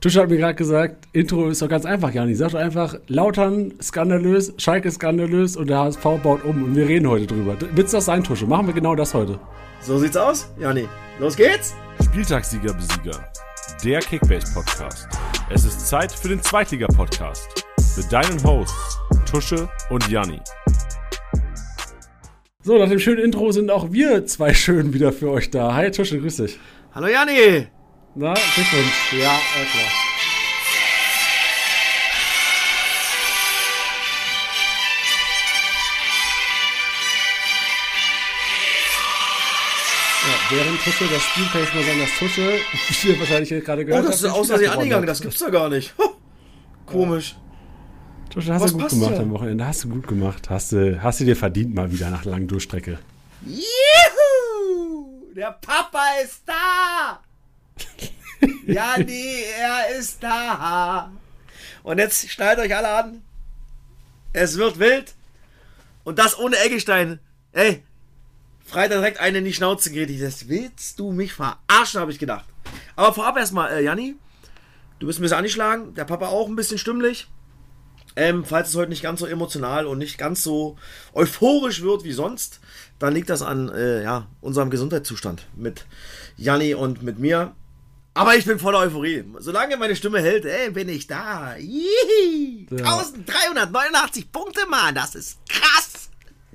Tusche hat mir gerade gesagt, Intro ist doch ganz einfach, Jani. Sag doch einfach, Lautern skandalös, Schalke skandalös und der HSV baut um und wir reden heute drüber. Wird's doch sein, Tusche? Machen wir genau das heute. So sieht's aus, Jani. Los geht's! Spieltagssieger Besieger. Der Kickbase-Podcast. Es ist Zeit für den Zweitliga-Podcast. Mit deinen Hosts Tusche und Janni. So, nach dem schönen Intro sind auch wir zwei schön wieder für euch da. Hi Tusche, grüß dich. Hallo Janni! Na, Glückwunsch. Ja, äh, klar. Ja, während Tusche das Spiel kann ich mal sagen, dass Tusche, wie ihr wahrscheinlich gerade gehört Oh, das ist habt, außer Spieltag angegangen, das gibt's doch gar nicht. Komisch. hat. Tusche, hast Was du gut gemacht ja? am Wochenende. Hast du gut gemacht. Hast du, hast du dir verdient mal wieder nach langen Durchstrecke. Juhu! Der Papa ist da! Janni, er ist da! Und jetzt schnallt euch alle an. Es wird wild. Und das ohne Eggestein. Ey, Freitag direkt einen in die Schnauze geht. Das willst du mich verarschen, habe ich gedacht. Aber vorab erstmal, äh, Janni, du bist ein bisschen angeschlagen. Der Papa auch ein bisschen stimmlich. Ähm, falls es heute nicht ganz so emotional und nicht ganz so euphorisch wird wie sonst, dann liegt das an äh, ja, unserem Gesundheitszustand mit Janni und mit mir. Aber ich bin voller Euphorie. Solange meine Stimme hält, ey, bin ich da. Jihi. Ja. 1389 Punkte, Mann. Das ist krass.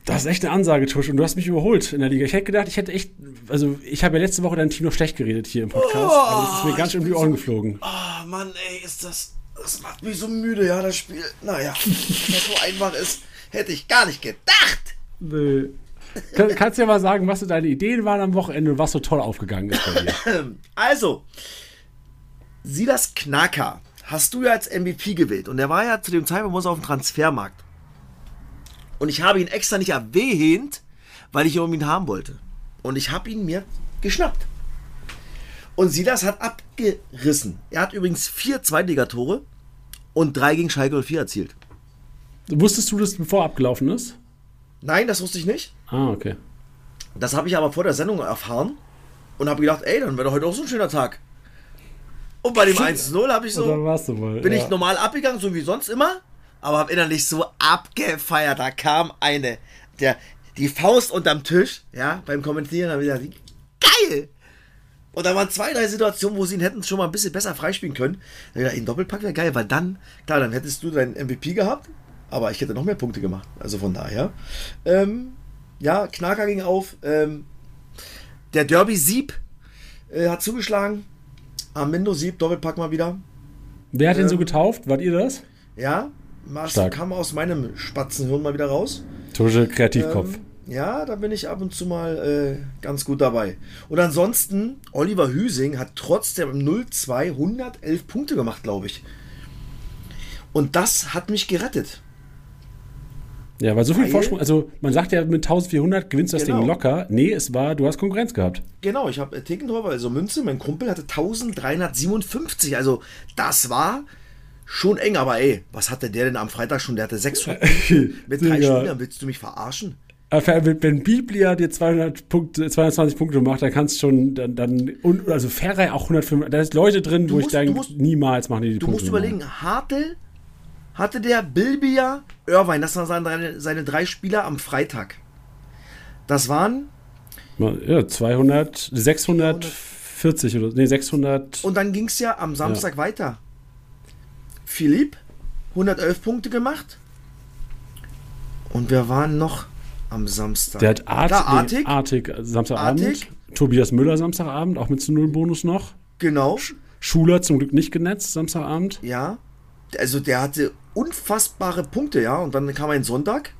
Das ist echt eine Ansage, Tusch. Und du hast mich überholt in der Liga. Ich hätte gedacht, ich hätte echt. Also, ich habe ja letzte Woche dein Team noch schlecht geredet hier im Podcast. Oh, aber das ist mir ganz schön um die Ohren geflogen. Oh, Mann, ey, ist das. Das macht mich so müde, ja, das Spiel. Naja, dass das so einfach ist, hätte ich gar nicht gedacht. Nee. Kann, kannst du ja mal sagen, was so deine Ideen waren am Wochenende und was so toll aufgegangen ist bei dir? Also, Silas Knacker hast du ja als MVP gewählt. Und der war ja zu dem Zeitpunkt auf dem Transfermarkt. Und ich habe ihn extra nicht erwähnt, weil ich ihn haben wollte. Und ich habe ihn mir geschnappt. Und Silas hat abgerissen. Er hat übrigens vier Zweitligatore und drei gegen Schalke 04 erzielt. Wusstest du das, bevor abgelaufen ist? Nein, das wusste ich nicht. Ah, okay. Das habe ich aber vor der Sendung erfahren und habe gedacht, ey, dann wäre doch heute auch so ein schöner Tag. Und bei dem 1-0 habe ich so, warst du mal. bin ja. ich normal abgegangen, so wie sonst immer, aber habe innerlich so abgefeiert. Da kam eine, der, die Faust unterm Tisch, ja, beim Kommentieren, habe ich gedacht, geil! Und da waren zwei, drei Situationen, wo sie ihn hätten schon mal ein bisschen besser freispielen können. Da hab ich gedacht, ein Doppelpack wäre geil, weil dann, klar, dann hättest du deinen MVP gehabt, aber ich hätte noch mehr Punkte gemacht. Also von daher, ähm, ja, Knacker ging auf. Ähm, der Derby-Sieb äh, hat zugeschlagen. Armindo Sieb, Doppelpack mal wieder. Wer hat den so ähm, getauft? Wart ihr das? Ja, Stark. kam aus meinem Spatzenhirn mal wieder raus. Tusche Kreativkopf. Ähm, ja, da bin ich ab und zu mal äh, ganz gut dabei. Und ansonsten, Oliver Hüsing hat trotzdem im 0-2 111 Punkte gemacht, glaube ich. Und das hat mich gerettet. Ja, weil so viel weil- Vorsprung. Also, man sagt ja, mit 1400 gewinnst du das Genau. Ding locker. Nee, es war, du hast Konkurrenz gehabt. Genau, ich habe Tickendorfer, also Münze, mein Kumpel hatte 1357. Also, das war schon eng. Aber ey, was hatte der denn am Freitag schon? Der hatte 600 Punkte mit drei Digga. Spielern. Willst du mich verarschen? Aber wenn Biblia dir 200 Punkte, 220 Punkte macht, dann kannst du schon, dann, dann und, also Ferrei auch 105, da ist Leute drin, wo ich musst- du denke, niemals machen die die Du Punkte. musst überlegen, Hartl hatte der Bilbia, Irvine, das waren seine, seine drei Spieler am Freitag. Das waren, Ja, 200, 640 oder, nee, 600. und dann ging es ja am Samstag weiter. Philipp, 111 Punkte gemacht. Und wir waren noch am Samstag. Der hat Art, nee, Artig, Artig äh, Samstagabend. Artig. Tobias Müller Samstagabend, auch mit zu Null Bonus noch. genau. Schuler zum Glück nicht genetzt Samstagabend. Ja. Also der hatte unfassbare Punkte, ja. Und dann kam ein Sonntag.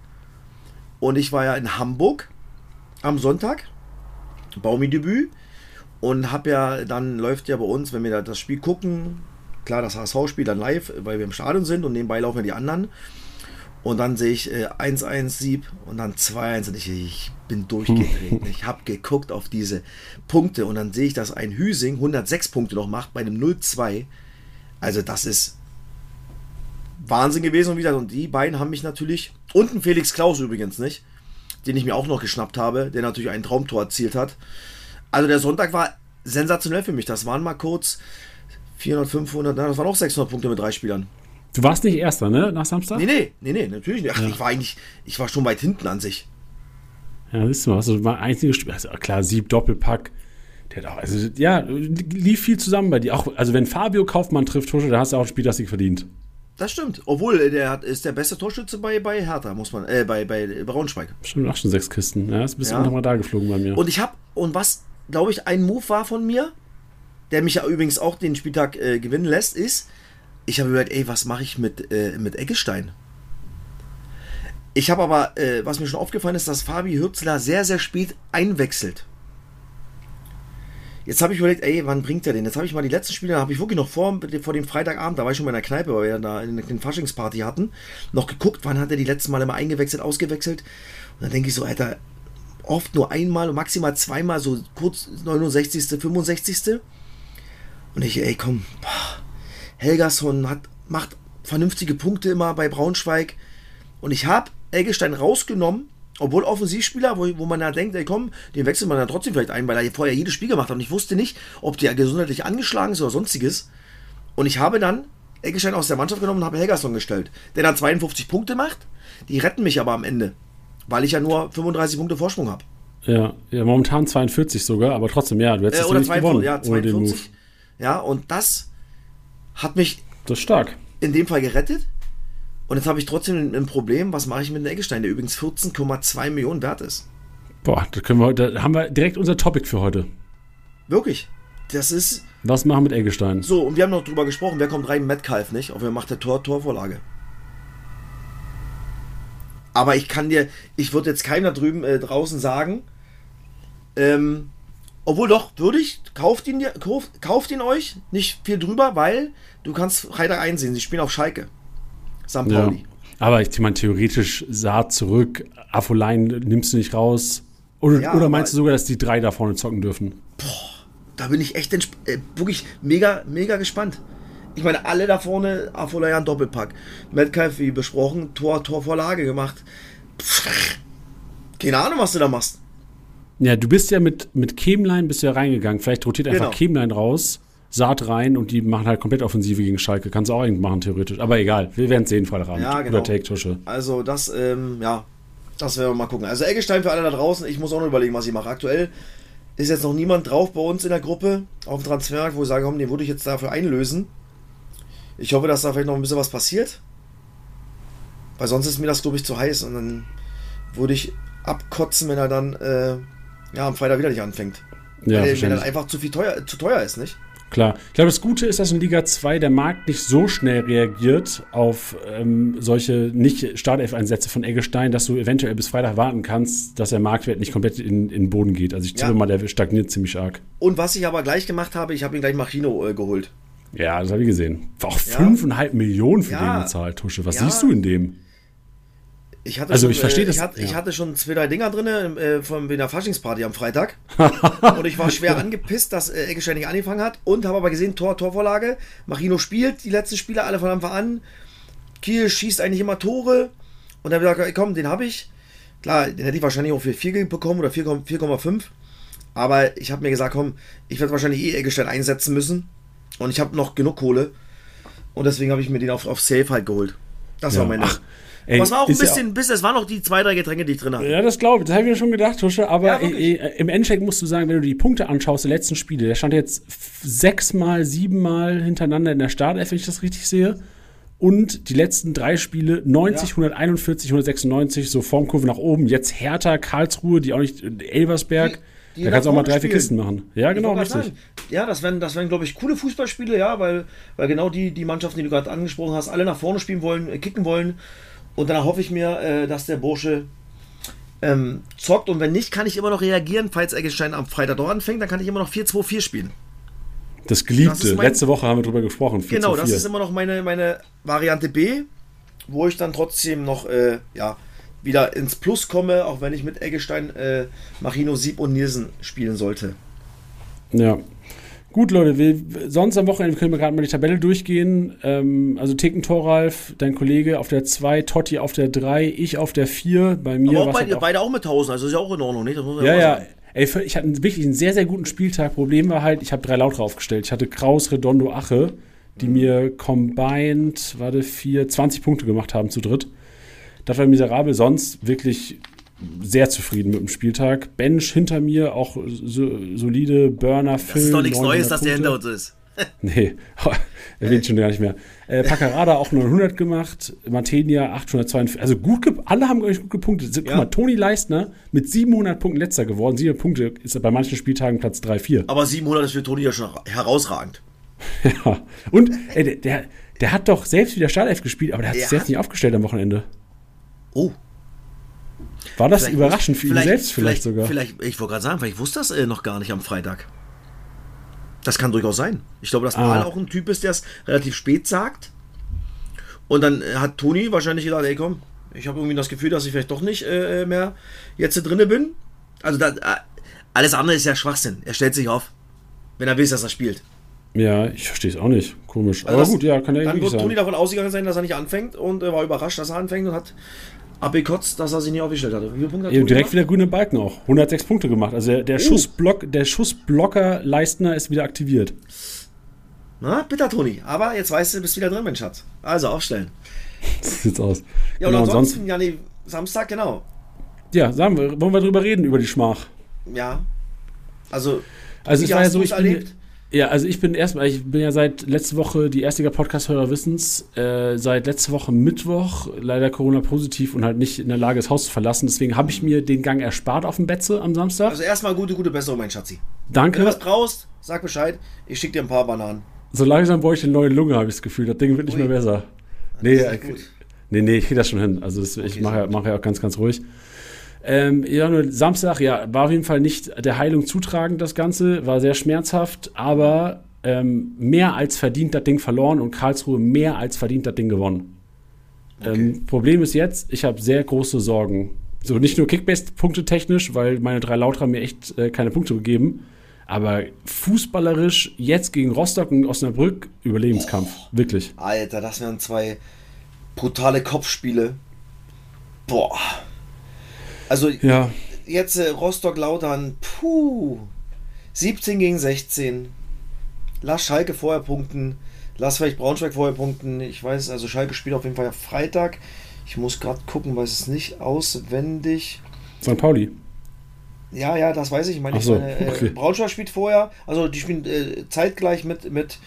Und ich war ja in Hamburg am Sonntag. Baumi-Debüt. Und hab ja, dann läuft ja bei uns, wenn wir da das Spiel gucken, klar, das HSV-Spiel dann live, weil wir im Stadion sind und nebenbei laufen ja die anderen. Und dann sehe ich äh, 1-1 Sieb und dann 2-1 und ich, ich bin durchgedreht. ich habe geguckt auf diese Punkte und dann sehe ich, dass ein Hüsing 106 Punkte noch macht bei einem 0-2. Also das ist Wahnsinn gewesen und wieder. Und die beiden haben mich natürlich, und ein Felix Klaus übrigens nicht, den ich mir auch noch geschnappt habe, der natürlich ein Traumtor erzielt hat. Also der Sonntag war sensationell für mich. Das waren mal kurz 400, 500, na, das waren auch 600 Punkte mit drei Spielern. Du warst nicht Erster, ne? Nach Samstag? Nee, nee, nee, nee, natürlich nicht. Ach, ich war eigentlich, ich war schon weit hinten an sich. Ja, siehst du mal, also mein einziges Spiel, also klar, Sieb, Doppelpack. Der hat auch, also, ja, lief viel zusammen bei dir. Auch, also, wenn Fabio Kaufmann trifft, Tusche, dann hast du auch ein Spiel, das sich verdient. Das stimmt. Obwohl, äh, der hat, ist der beste Torschütze bei, bei Hertha, muss man, äh, bei, bei Braunschweig. Stimmt, auch schon sechs Kisten. Ja, ist ein bisschen Ja. dem Radar geflogen bei mir. Und ich hab, und was, glaube ich, ein Move war von mir, der mich ja übrigens auch den Spieltag äh, gewinnen lässt, ist, ich habe überlegt, ey, was mache ich mit, äh, mit Eggestein? Ich habe aber, äh, was mir schon aufgefallen ist, dass Fabi Hürzler sehr, sehr spät einwechselt. Jetzt habe ich überlegt, ey, wann bringt er den? Jetzt habe ich mal die letzten Spiele, da habe ich wirklich noch vor, vor dem Freitagabend, da war ich schon mal in der Kneipe, weil wir da eine, eine Faschingsparty hatten, noch geguckt, wann hat er die letzten Mal immer eingewechselt, ausgewechselt. Und dann denke ich so, Alter, oft nur einmal und maximal zweimal, so kurz 69., 65. Und ich, ey, komm, boah, Helgason hat, macht vernünftige Punkte immer bei Braunschweig. Und ich habe Eggestein rausgenommen, obwohl Offensivspieler, wo, wo man da denkt, ey komm, den wechselt man dann trotzdem vielleicht ein, weil er vorher jedes Spiel gemacht hat. Und ich wusste nicht, ob der gesundheitlich angeschlagen ist oder sonstiges. Und ich habe dann Eggestein aus der Mannschaft genommen und habe Helgason gestellt. Der dann 52 Punkte macht. Die retten mich aber am Ende. Weil ich ja nur 35 Punkte Vorsprung habe. ja, ja, momentan 42 sogar, aber trotzdem, ja, du hättest Äh, oder nicht gewonnen 42, ja, ohne den Move. 42. Ja, und das hat mich Das ist stark. in dem Fall gerettet. Und jetzt habe ich trotzdem ein Problem. Was mache ich mit dem Eggestein, der übrigens 14,2 Millionen wert ist? Boah, da können wir, da haben wir direkt unser Topic für heute. Wirklich. Das ist Was machen mit Eggestein? so. Und wir haben noch drüber gesprochen, wer kommt rein? Metcalf, nicht? Auf wer macht der Tor, Torvorlage? Aber ich kann dir, ich würde jetzt keinem da drüben äh, draußen sagen, ähm, obwohl doch, würde ich, kauft ihn, dir, kauft, kauft ihn euch, nicht viel drüber, weil du kannst Freitag einsehen, sie spielen auf Schalke. St. Ja. Pauli. Aber ich meine, theoretisch Saat zurück, Affolein nimmst du nicht raus. Oder, Ja, oder meinst du sogar, dass die drei da vorne zocken dürfen? Da bin ich echt äh, wirklich mega, mega gespannt. Ich meine, alle da vorne, Afolayan Doppelpack. Metcalf, wie besprochen, Tor, Torvorlage gemacht. Pff, keine Ahnung, was du da machst. Ja, du bist ja mit, mit Kemlein bist du ja reingegangen. Vielleicht rotiert einfach Genau. Kemlein raus, Saat rein und die machen halt komplett Offensive gegen Schalke. Kannst du auch irgendwie machen, theoretisch. Aber egal, wir werden es sehen, Freitagabend. Ja, genau. Oder Take Tusche. Also, das, ähm, ja, das werden wir mal gucken. Also, Eggestein für alle da draußen. Ich muss auch noch überlegen, was ich mache. Aktuell ist jetzt noch niemand drauf bei uns in der Gruppe auf dem Transfermarkt, wo ich sage, komm, den würde ich jetzt dafür einlösen. Ich hoffe, dass da vielleicht noch ein bisschen was passiert. Weil sonst ist mir das, glaube ich, zu heiß und dann würde ich abkotzen, wenn er dann äh, ja, am Freitag wieder nicht anfängt. Ja, weil wahrscheinlich. einfach zu viel teuer, zu teuer ist, nicht? Klar. Ich glaube, das Gute ist, dass in Liga 2 der Markt nicht so schnell reagiert auf ähm, solche nicht Startelf-Einsätze von Eggestein, dass du eventuell bis Freitag warten kannst, dass der Marktwert nicht komplett in, in den Boden geht. Also ich tippe Ja. mal, der stagniert ziemlich stark. Und was ich aber gleich gemacht habe, ich habe ihn gleich Machino äh, geholt. Ja, das habe ich gesehen. War auch Ja. 5,5 Millionen für Ja. den gezahlt, Tusche. Was Ja. siehst du in dem? Ich hatte Also schon, ich verstehe äh, das, Ich hatte, ich ja. hatte schon zwei, drei Dinger drin äh, von der Faschingsparty am Freitag. und ich war schwer angepisst, dass äh, Eggestein nicht angefangen hat. Und habe aber gesehen, Tor, Torvorlage. Machino spielt die letzten Spiele alle von Anfang an. Kiel schießt eigentlich immer Tore. Und dann habe ich gesagt, komm, den habe ich. Klar, den hätte ich wahrscheinlich auch für 4 bekommen oder 4, 4,5. Aber ich habe mir gesagt, komm, ich werde wahrscheinlich eh Eggestein einsetzen müssen. Und ich habe noch genug Kohle. Und deswegen habe ich mir den auf, auf Safe halt geholt. Das Ja. war meine. Ach, ey, Was war auch ein ja bisschen, bis es waren noch die zwei, drei Getränke, die ich drin hatte. Ja, das glaube ich. Das habe ich mir schon gedacht, Tusche. Aber Ja, äh, äh, im Endeffekt musst du sagen, wenn du die Punkte anschaust, der letzten Spiele, der stand jetzt sechsmal, siebenmal hintereinander in der Startelf, wenn ich das richtig sehe. Und die letzten drei Spiele 90, 141, 196, so Formkurve nach oben. Jetzt Hertha, Karlsruhe, die auch nicht, Elversberg. Die- die da kannst du auch mal drei, vier. Kisten machen. Ja, genau, richtig. sagen, Ja, das wären, das wären glaube ich, coole Fußballspiele, ja, weil, weil genau die, die Mannschaften, die du gerade angesprochen hast, alle nach vorne spielen wollen, äh, kicken wollen. Und danach hoffe ich mir, äh, dass der Bursche ähm, zockt. Und wenn nicht, kann ich immer noch reagieren. Falls Eggestein am Freitag doch anfängt, dann kann ich immer noch 4-2-4 spielen. Das Das Geliebte. mein- Letzte Woche haben wir drüber gesprochen. 4 Genau, zu das 4. ist immer noch meine, meine Variante B, wo ich dann trotzdem noch äh, ja, wieder ins Plus komme, auch wenn ich mit Eggestein, äh, Marino, Sieb und Nielsen spielen sollte. Ja. Gut, Leute, wir, sonst am Wochenende können wir gerade mal die Tabelle durchgehen. Ähm, also Ticken Toralf, dein Kollege auf der 2, Totti auf der 3, ich auf der 4. Bei mir Aber auch war's bei, halt auch- beide auch mit 1000, also ist ja auch in Ordnung, nicht? Das muss man Ja, ja. Ey, ich hatte wirklich einen sehr, sehr guten Spieltag. Problem war halt, ich habe drei Lauter aufgestellt. Ich hatte Kraus, Redondo, Ache, die mhm. mir combined, warte, vier, 20 Punkte gemacht haben zu dritt. Das war miserabel. Sonst wirklich sehr zufrieden mit dem Spieltag. Bench hinter mir, auch so, solide Burner, Film. Das ist doch nichts Neues, dass der hinter uns ist. nee, erwähnt schon gar nicht mehr. Äh, Paccarada auch 900 gemacht, Martenia 842. Also gut, alle haben euch gut gepunktet. Guck ja. mal, Toni Leistner mit 700 Punkten letzter geworden. 700 Punkte ist bei manchen Spieltagen Platz 3, 4. Aber 700 ist für Toni ja schon herausragend. ja. Und ey, der, der, hat doch selbst wieder Startelf gespielt, aber der hat sich selbst nicht aufgestellt am Wochenende. Oh. War das vielleicht überraschend für ihn selbst vielleicht, vielleicht, sogar? Vielleicht, ich wollte gerade sagen, vielleicht wusste das äh, noch gar nicht am Freitag. Das kann durchaus sein. Ich glaube, dass Paul ah. auch ein Typ ist, der es relativ spät sagt. Und dann äh, hat Toni wahrscheinlich gedacht, ey komm, ich habe irgendwie das Gefühl, dass ich vielleicht doch nicht äh, äh mehr jetzt drinne bin. Also da, äh, alles andere ist ja Schwachsinn. Er stellt sich auf, wenn er weiß, dass er spielt. Ja, ich verstehe es auch nicht. Komisch. Also Aber das, gut, ja, kann ja Dann wird Toni davon ausgegangen sein, dass er nicht anfängt und äh, war überrascht, dass er anfängt und hat abgekotzt, dass er sich nicht aufgestellt hatte. Wie viele Punkte hat ja, direkt wieder grüne Balken auch. 106 Punkte gemacht. Also der, der, uh. Schussblock, der Schussblocker Leistner ist wieder aktiviert. Na, bitter, Toni. Aber jetzt weißt du, du bist wieder drin, mein Schatz. Also aufstellen. Das sieht's aus. Ja, und genau, ansonsten, ja, nee, Samstag, genau. Ja, sagen wir, wollen wir drüber reden, über die Schmach. Ja. Also, also es war ja so, ich erlebt? bin, ja, also ich bin erstmal, ich bin ja seit letzte Woche, die erste Podcast-Hörer wissens, äh, seit letzte Woche Mittwoch leider Corona-positiv und halt nicht in der Lage, das Haus zu verlassen. Deswegen habe ich mir den Gang erspart auf dem Betze am Samstag. Also erstmal gute, gute Besserung, mein Schatzi. Danke. Wenn du was brauchst, sag Bescheid. Ich schicke dir ein paar Bananen. So langsam brauche ich eine neue Lunge, habe ich das Gefühl. Das Ding wird nicht Ui. mehr besser. Nee, äh, nee, nee, ich kriege das schon hin. Also das, okay, ich mache ja, mach ja auch ganz, ganz ruhig. Ähm, ja, nur Samstag, ja, war auf jeden Fall nicht der Heilung zutragend, das Ganze. War sehr schmerzhaft, aber ähm, mehr als verdient das Ding verloren und Karlsruhe mehr als verdient das Ding gewonnen. Okay. Ähm, Problem ist jetzt, ich habe sehr große Sorgen. So nicht nur Kickbase-Punkte technisch, weil meine drei Lauter mir echt äh, keine Punkte gegeben, aber fußballerisch jetzt gegen Rostock und Osnabrück Überlebenskampf. Oh, Wirklich. Alter, das wären zwei brutale Kopfspiele. Boah. Also ja. jetzt äh, Rostock-Lautern, puh. 17 gegen 16. Lass Schalke vorher punkten. Lass vielleicht Braunschweig vorher punkten. Ich weiß, also Schalke spielt auf jeden Fall Freitag. Ich muss gerade gucken, weiß es nicht auswendig. St. Pauli. Ja, ja, das weiß ich. Ich meine, so, meine äh, okay. Braunschweig spielt vorher. Also die spielen äh, zeitgleich mit, mit,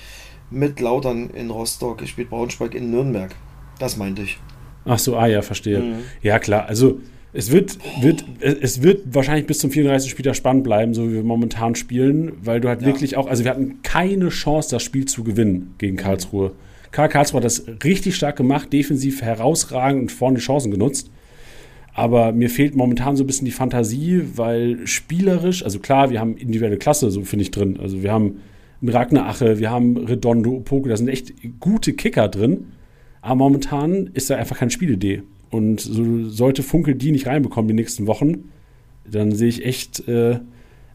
mit Lautern in Rostock. Ich spiele Braunschweig in Nürnberg. Das meinte ich. Ach so, ah ja, verstehe. Mhm. Ja, klar. Also es wird, wird, es wird wahrscheinlich bis zum 34. Spieltag spannend bleiben, so wie wir momentan spielen, weil du halt ja. wirklich auch, also wir hatten keine Chance, das Spiel zu gewinnen gegen Karlsruhe. Karl Karlsruhe hat das richtig stark gemacht, defensiv herausragend und vorne die Chancen genutzt. Aber mir fehlt momentan so ein bisschen die Fantasie, weil spielerisch, also klar, wir haben individuelle Klasse, so finde ich drin. Also wir haben einen Ragnar Ache, wir haben Redondo, Opoke, da sind echt gute Kicker drin. Aber momentan ist da einfach keine Spielidee. Und so sollte Funkel die nicht reinbekommen die nächsten Wochen, dann sehe ich echt äh,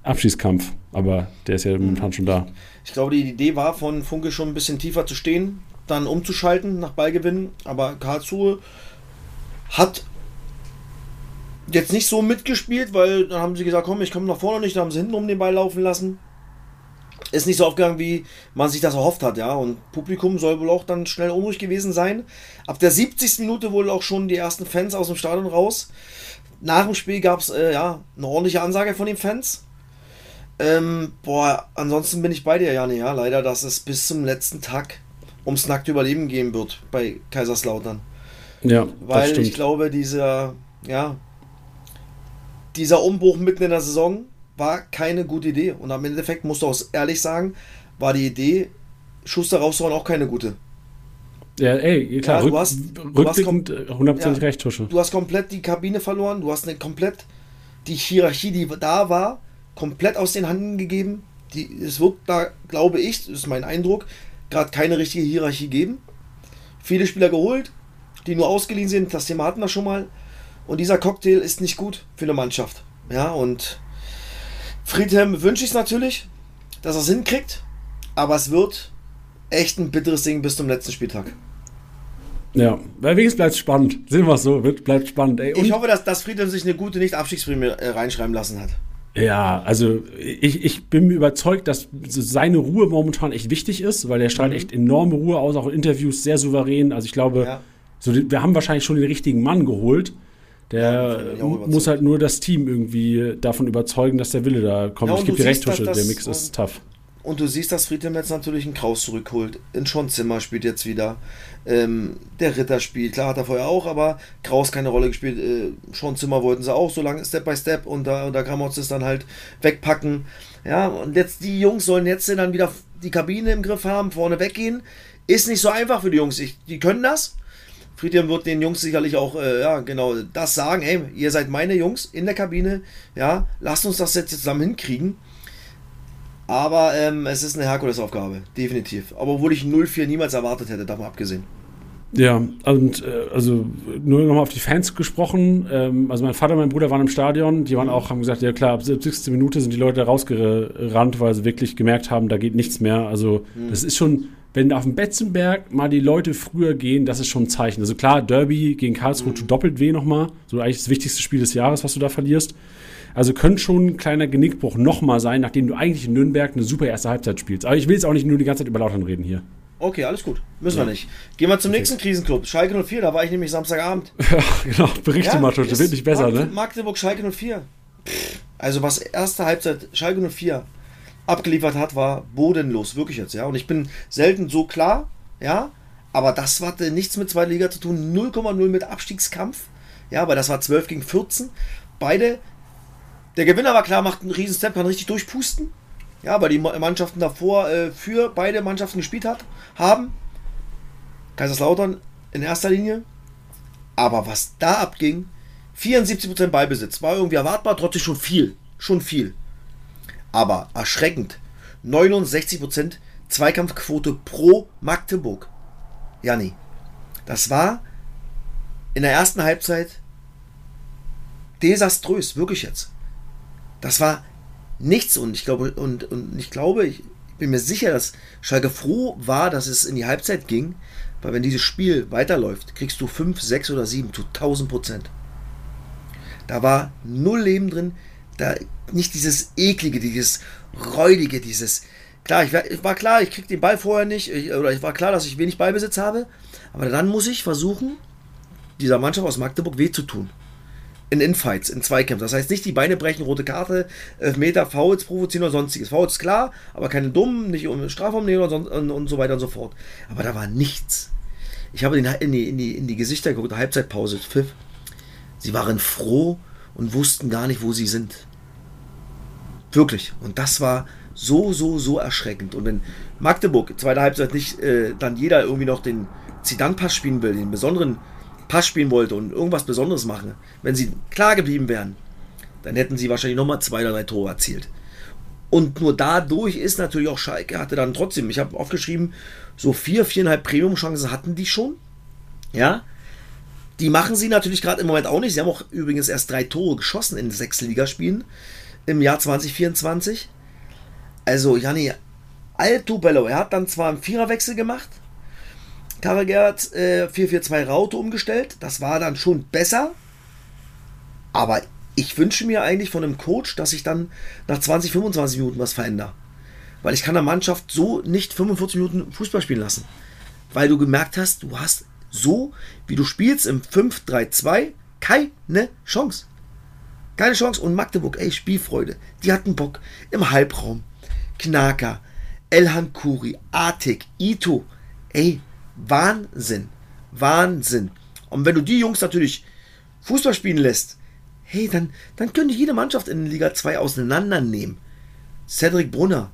Abschießkampf. Aber der ist ja momentan schon da. Ich glaube, die Idee war von Funkel schon ein bisschen tiefer zu stehen, dann umzuschalten nach Ballgewinn. Aber Karlsruhe hat jetzt nicht so mitgespielt, weil dann haben sie gesagt, komm, ich komme nach vorne nicht, dann haben sie hinten um den Ball laufen lassen ist nicht so aufgegangen, wie man sich das erhofft hat, ja. Und Publikum soll wohl auch dann schnell unruhig gewesen sein. Ab der 70. Minute wohl auch schon die ersten Fans aus dem Stadion raus. Nach dem Spiel gab es äh, ja, eine ordentliche Ansage von den Fans. Ähm, boah, ansonsten bin ich bei dir, Janne, ja. Leider, dass es bis zum letzten Tag ums nackte Überleben gehen wird bei Kaiserslautern. Ja, weil ich glaube, dieser, ja, dieser Umbruch mitten in der Saison war keine gute Idee. Und am Endeffekt musst du auch ehrlich sagen, war die Idee, Schuster rauszuhauen, auch keine gute. Ja, ey, klar, ja, du hast, rückblickend 100% ja, recht, Tusche. Du hast komplett die Kabine verloren, du hast eine komplett die Hierarchie, die da war, komplett aus den Händen gegeben. Die, es wird da, glaube ich, das ist mein Eindruck, gerade keine richtige Hierarchie geben. Viele Spieler geholt, die nur ausgeliehen sind, das Thema hatten wir schon mal. Und dieser Cocktail ist nicht gut für eine Mannschaft. Ja, und Friedhelm wünsche ich es natürlich, dass er es hinkriegt, aber es wird echt ein bitteres Ding bis zum letzten Spieltag. Ja, weil wenigstens bleibt spannend. Sehen wir es so, wird, bleibt spannend. Ey, ich hoffe, dass, dass Friedhelm sich eine gute Nicht-Abstiegsprämie äh, reinschreiben lassen hat. Ja, also ich, ich bin überzeugt, dass seine Ruhe momentan echt wichtig ist, weil er strahlt mhm. echt enorme Ruhe aus, auch in Interviews sehr souverän. Also ich glaube, ja. so, wir haben wahrscheinlich schon den richtigen Mann geholt. Der ja, muss halt nur das Team irgendwie davon überzeugen, dass der Wille da kommt. Ja, ich gebe dir recht, Tusche, der Mix ist tough. Und du siehst, dass Friedhelm jetzt natürlich einen Kraus zurückholt. In Schon Zimmer spielt jetzt wieder. Ähm, der Ritter spielt. Klar hat er vorher auch, aber Kraus keine Rolle gespielt. Äh, Schon Zimmer wollten sie auch so lange Step by Step und da, und da kann man uns das dann halt wegpacken. Ja, und jetzt die Jungs sollen jetzt dann wieder die Kabine im Griff haben, vorne weggehen. Ist nicht so einfach für die Jungs. Ich, die können das. Friedhelm wird den Jungs sicherlich auch, äh, ja, genau das sagen. Hey, ihr seid meine Jungs in der Kabine. Ja, lasst uns das jetzt zusammen hinkriegen. Aber ähm, es ist eine Herkulesaufgabe, definitiv. Aber obwohl ich 0-4 niemals erwartet hätte, davon abgesehen. Ja, und äh, also nur nochmal auf die Fans gesprochen. Ähm, also mein Vater und mein Bruder waren im Stadion, die waren auch, haben gesagt, ja klar, ab 70. Minute sind die Leute rausgerannt, weil sie wirklich gemerkt haben, da geht nichts mehr. Also mhm. das ist schon, wenn auf dem Betzenberg mal die Leute früher gehen, das ist schon ein Zeichen. Also klar, Derby gegen Karlsruhe mhm. tut doppelt weh nochmal. So eigentlich das wichtigste Spiel des Jahres, was du da verlierst. Also könnte schon ein kleiner Genickbruch nochmal sein, nachdem du eigentlich in Nürnberg eine super erste Halbzeit spielst. Aber ich will jetzt auch nicht nur die ganze Zeit über Lautern reden hier. Okay, alles gut. Müssen ja. wir nicht. Gehen wir zum okay. nächsten Krisenclub. Schalke 04, da war ich nämlich Samstagabend. Genau. Berichte ja, mal, das wird nicht besser, Magde ne? Magdeburg, Schalke 04. Also, was erste Halbzeit Schalke 04 abgeliefert hat, war bodenlos. Wirklich jetzt, ja. Und ich bin selten so klar, ja. Aber das hatte nichts mit zweiter Liga zu tun. 0,0 mit Abstiegskampf. Ja, aber das war 12 gegen 14. Beide der Gewinner war klar, macht einen riesen Step, kann richtig durchpusten. Ja, weil die Mannschaften davor äh, für beide Mannschaften gespielt hat, haben. Kaiserslautern in erster Linie. Aber was da abging, 74% Beibesitz, war irgendwie erwartbar, trotzdem schon viel. Schon viel. Aber erschreckend, 69% Zweikampfquote pro Magdeburg. Janni, das war in der ersten Halbzeit desaströs, wirklich jetzt. Das war nichts und ich glaube, und, und ich glaube, ich bin mir sicher, dass Schalke froh war, dass es in die Halbzeit ging, weil wenn dieses Spiel weiterläuft, kriegst du 5, 6 oder 7 zu 1000 Prozent. Da war null Leben drin, da nicht dieses eklige, dieses räudige, dieses klar, ich war, ich war klar, ich krieg den Ball vorher nicht, ich, oder ich war klar, dass ich wenig Ballbesitz habe, aber dann muss ich versuchen, dieser Mannschaft aus Magdeburg weh zu tun in Infights, in Zweikämpfen. Das heißt nicht die Beine brechen, rote Karte, Meter, Fouls provozieren oder sonstiges. Fouls klar, aber keine dummen, nicht um Strafraum nehmen und, und, und, so weiter und so fort. Aber da war nichts. Ich habe in die, in die, in die Gesichter geguckt, Halbzeitpause, Pfiff. Sie waren froh und wussten gar nicht, wo sie sind. Wirklich. Und das war so, so, so erschreckend. Und wenn Magdeburg zweite Halbzeit nicht äh, dann jeder irgendwie noch den Zidane-Pass spielen will, den besonderen Pass spielen wollte und irgendwas Besonderes machen, wenn sie klar geblieben wären, dann hätten sie wahrscheinlich nochmal zwei oder drei Tore erzielt. Und nur dadurch ist natürlich auch Schalke, hatte dann trotzdem, ich habe aufgeschrieben, so vier, viereinhalb Premium-Chancen hatten die schon. Ja. Die machen sie natürlich gerade im Moment auch nicht. Sie haben auch übrigens erst drei Tore geschossen in sechs Ligaspielen im Jahr 2024. Also, Janni, Alto Bello, er hat dann zwar einen Viererwechsel gemacht, Karagert äh, 442 Raute umgestellt. Das war dann schon besser. Aber ich wünsche mir eigentlich von einem Coach, dass ich dann nach 20, 25 Minuten was verändere. Weil ich kann der Mannschaft so nicht 45 Minuten Fußball spielen lassen. Weil du gemerkt hast, du hast so, wie du spielst im 5-3-2, keine Chance. Keine Chance. Und Magdeburg, ey, Spielfreude. Die hatten Bock im Halbraum. Knaker, Elhan Kuri, Atik, Ito. Ey, Wahnsinn. Wahnsinn. Und wenn du die Jungs natürlich Fußball spielen lässt, hey, dann, dann können die jede Mannschaft in Liga 2 auseinandernehmen. Cedric Brunner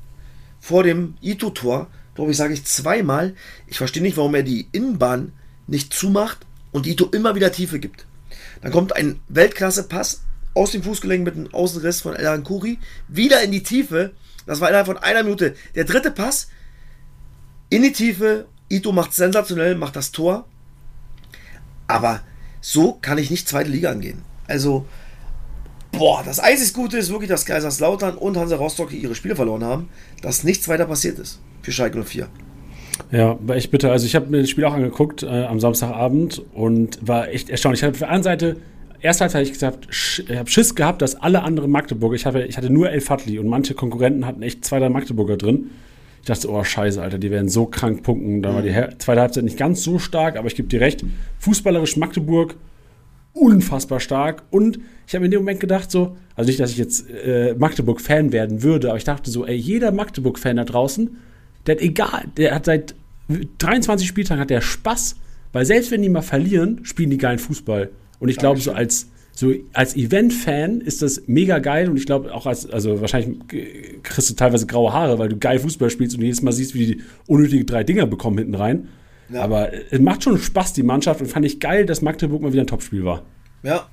vor dem Ito-Tor, glaube ich, sage ich zweimal. Ich verstehe nicht, warum er die Innenbahn nicht zumacht und Ito immer wieder Tiefe gibt. Dann kommt ein Weltklasse-Pass aus dem Fußgelenk mit einem Außenriss von El Kuri wieder in die Tiefe. Das war innerhalb von einer Minute. Der dritte Pass in die Tiefe Ito macht sensationell, macht das Tor. Aber so kann ich nicht zweite Liga angehen. Also, boah, das einzig Gute ist wirklich, dass Kaiserslautern und Hansa Rostock ihre Spiele verloren haben, dass nichts weiter passiert ist für Schalke 04. Ja, war echt bitter. Also ich habe mir das Spiel auch angeguckt äh, am Samstagabend und war echt erstaunlich. Ich hatte auf der einen Seite erste Halbzeit ich gesagt, ich habe Schiss gehabt, dass alle anderen Magdeburger, ich, habe, ich hatte nur El Fadli und manche Konkurrenten hatten echt zwei, drei Magdeburger drin. Ich dachte, oh scheiße, Alter, die werden so krank punkten. Da war die Her zweite Halbzeit nicht ganz so stark, aber ich gebe dir recht, fußballerisch Magdeburg unfassbar stark. Und ich habe in dem Moment gedacht, so, also nicht, dass ich jetzt äh, Magdeburg-Fan werden würde, aber ich dachte so, ey, jeder Magdeburg-Fan da draußen, der hat egal, der hat seit 23 Spieltagen hat der Spaß, weil selbst wenn die mal verlieren, spielen die geilen Fußball. Und ich glaube, so als, so als Event-Fan ist das mega geil und ich glaube auch als, also wahrscheinlich kriegst du teilweise graue Haare, weil du geil Fußball spielst und jedes Mal siehst, wie die unnötige drei Dinger bekommen hinten rein. Ja. Aber es macht schon Spaß, die Mannschaft, und fand ich geil, dass Magdeburg mal wieder ein Topspiel war. Ja,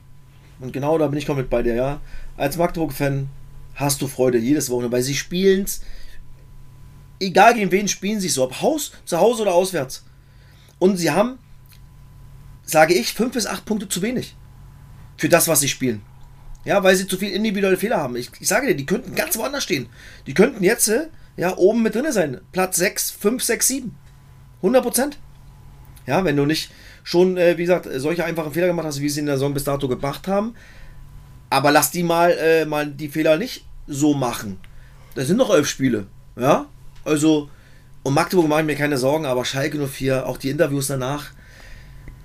und genau da bin ich komplett bei dir, ja. Als Magdeburg-Fan hast du Freude jedes Wochenende, weil sie spielen es, egal gegen wen spielen sie so, ob Haus, zu Hause oder auswärts. Und sie haben, sage ich, fünf bis acht Punkte zu wenig für das, was sie spielen. Ja, weil sie zu viel individuelle Fehler haben. Ich, ich sage dir, die könnten ganz woanders stehen. Die könnten jetzt ja oben mit drin sein. Platz 6, 5, 6, 7. 100 Prozent. Ja, wenn du nicht schon, äh, wie gesagt, solche einfachen Fehler gemacht hast, wie sie in der Saison bis dato gemacht haben. Aber lass die mal, äh, mal die Fehler nicht so machen. Das sind noch elf Spiele. Ja, also, um Magdeburg mache ich mir keine Sorgen, aber Schalke 04, auch die Interviews danach.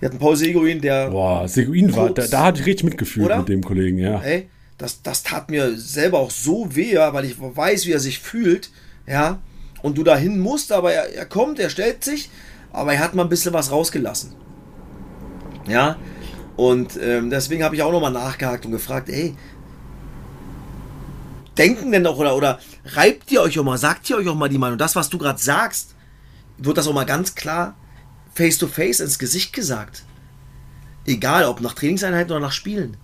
Wir hatten Paul Seguin, der. Boah, Seguin war, da, da hatte ich richtig mitgefühlt oder? mit dem Kollegen, ja. Ey, das, das tat mir selber auch so weh, weil ich weiß, wie er sich fühlt, ja. Und du dahin musst, aber er, er kommt, er stellt sich, aber er hat mal ein bisschen was rausgelassen. Ja, und ähm, deswegen habe ich auch nochmal nachgehakt und gefragt, ey, denken denn auch oder, oder reibt ihr euch auch mal, sagt ihr euch auch mal die Meinung, das, was du gerade sagst, wird das auch mal ganz klar face to face ins Gesicht gesagt. Egal, ob nach Trainingseinheiten oder nach Spielen.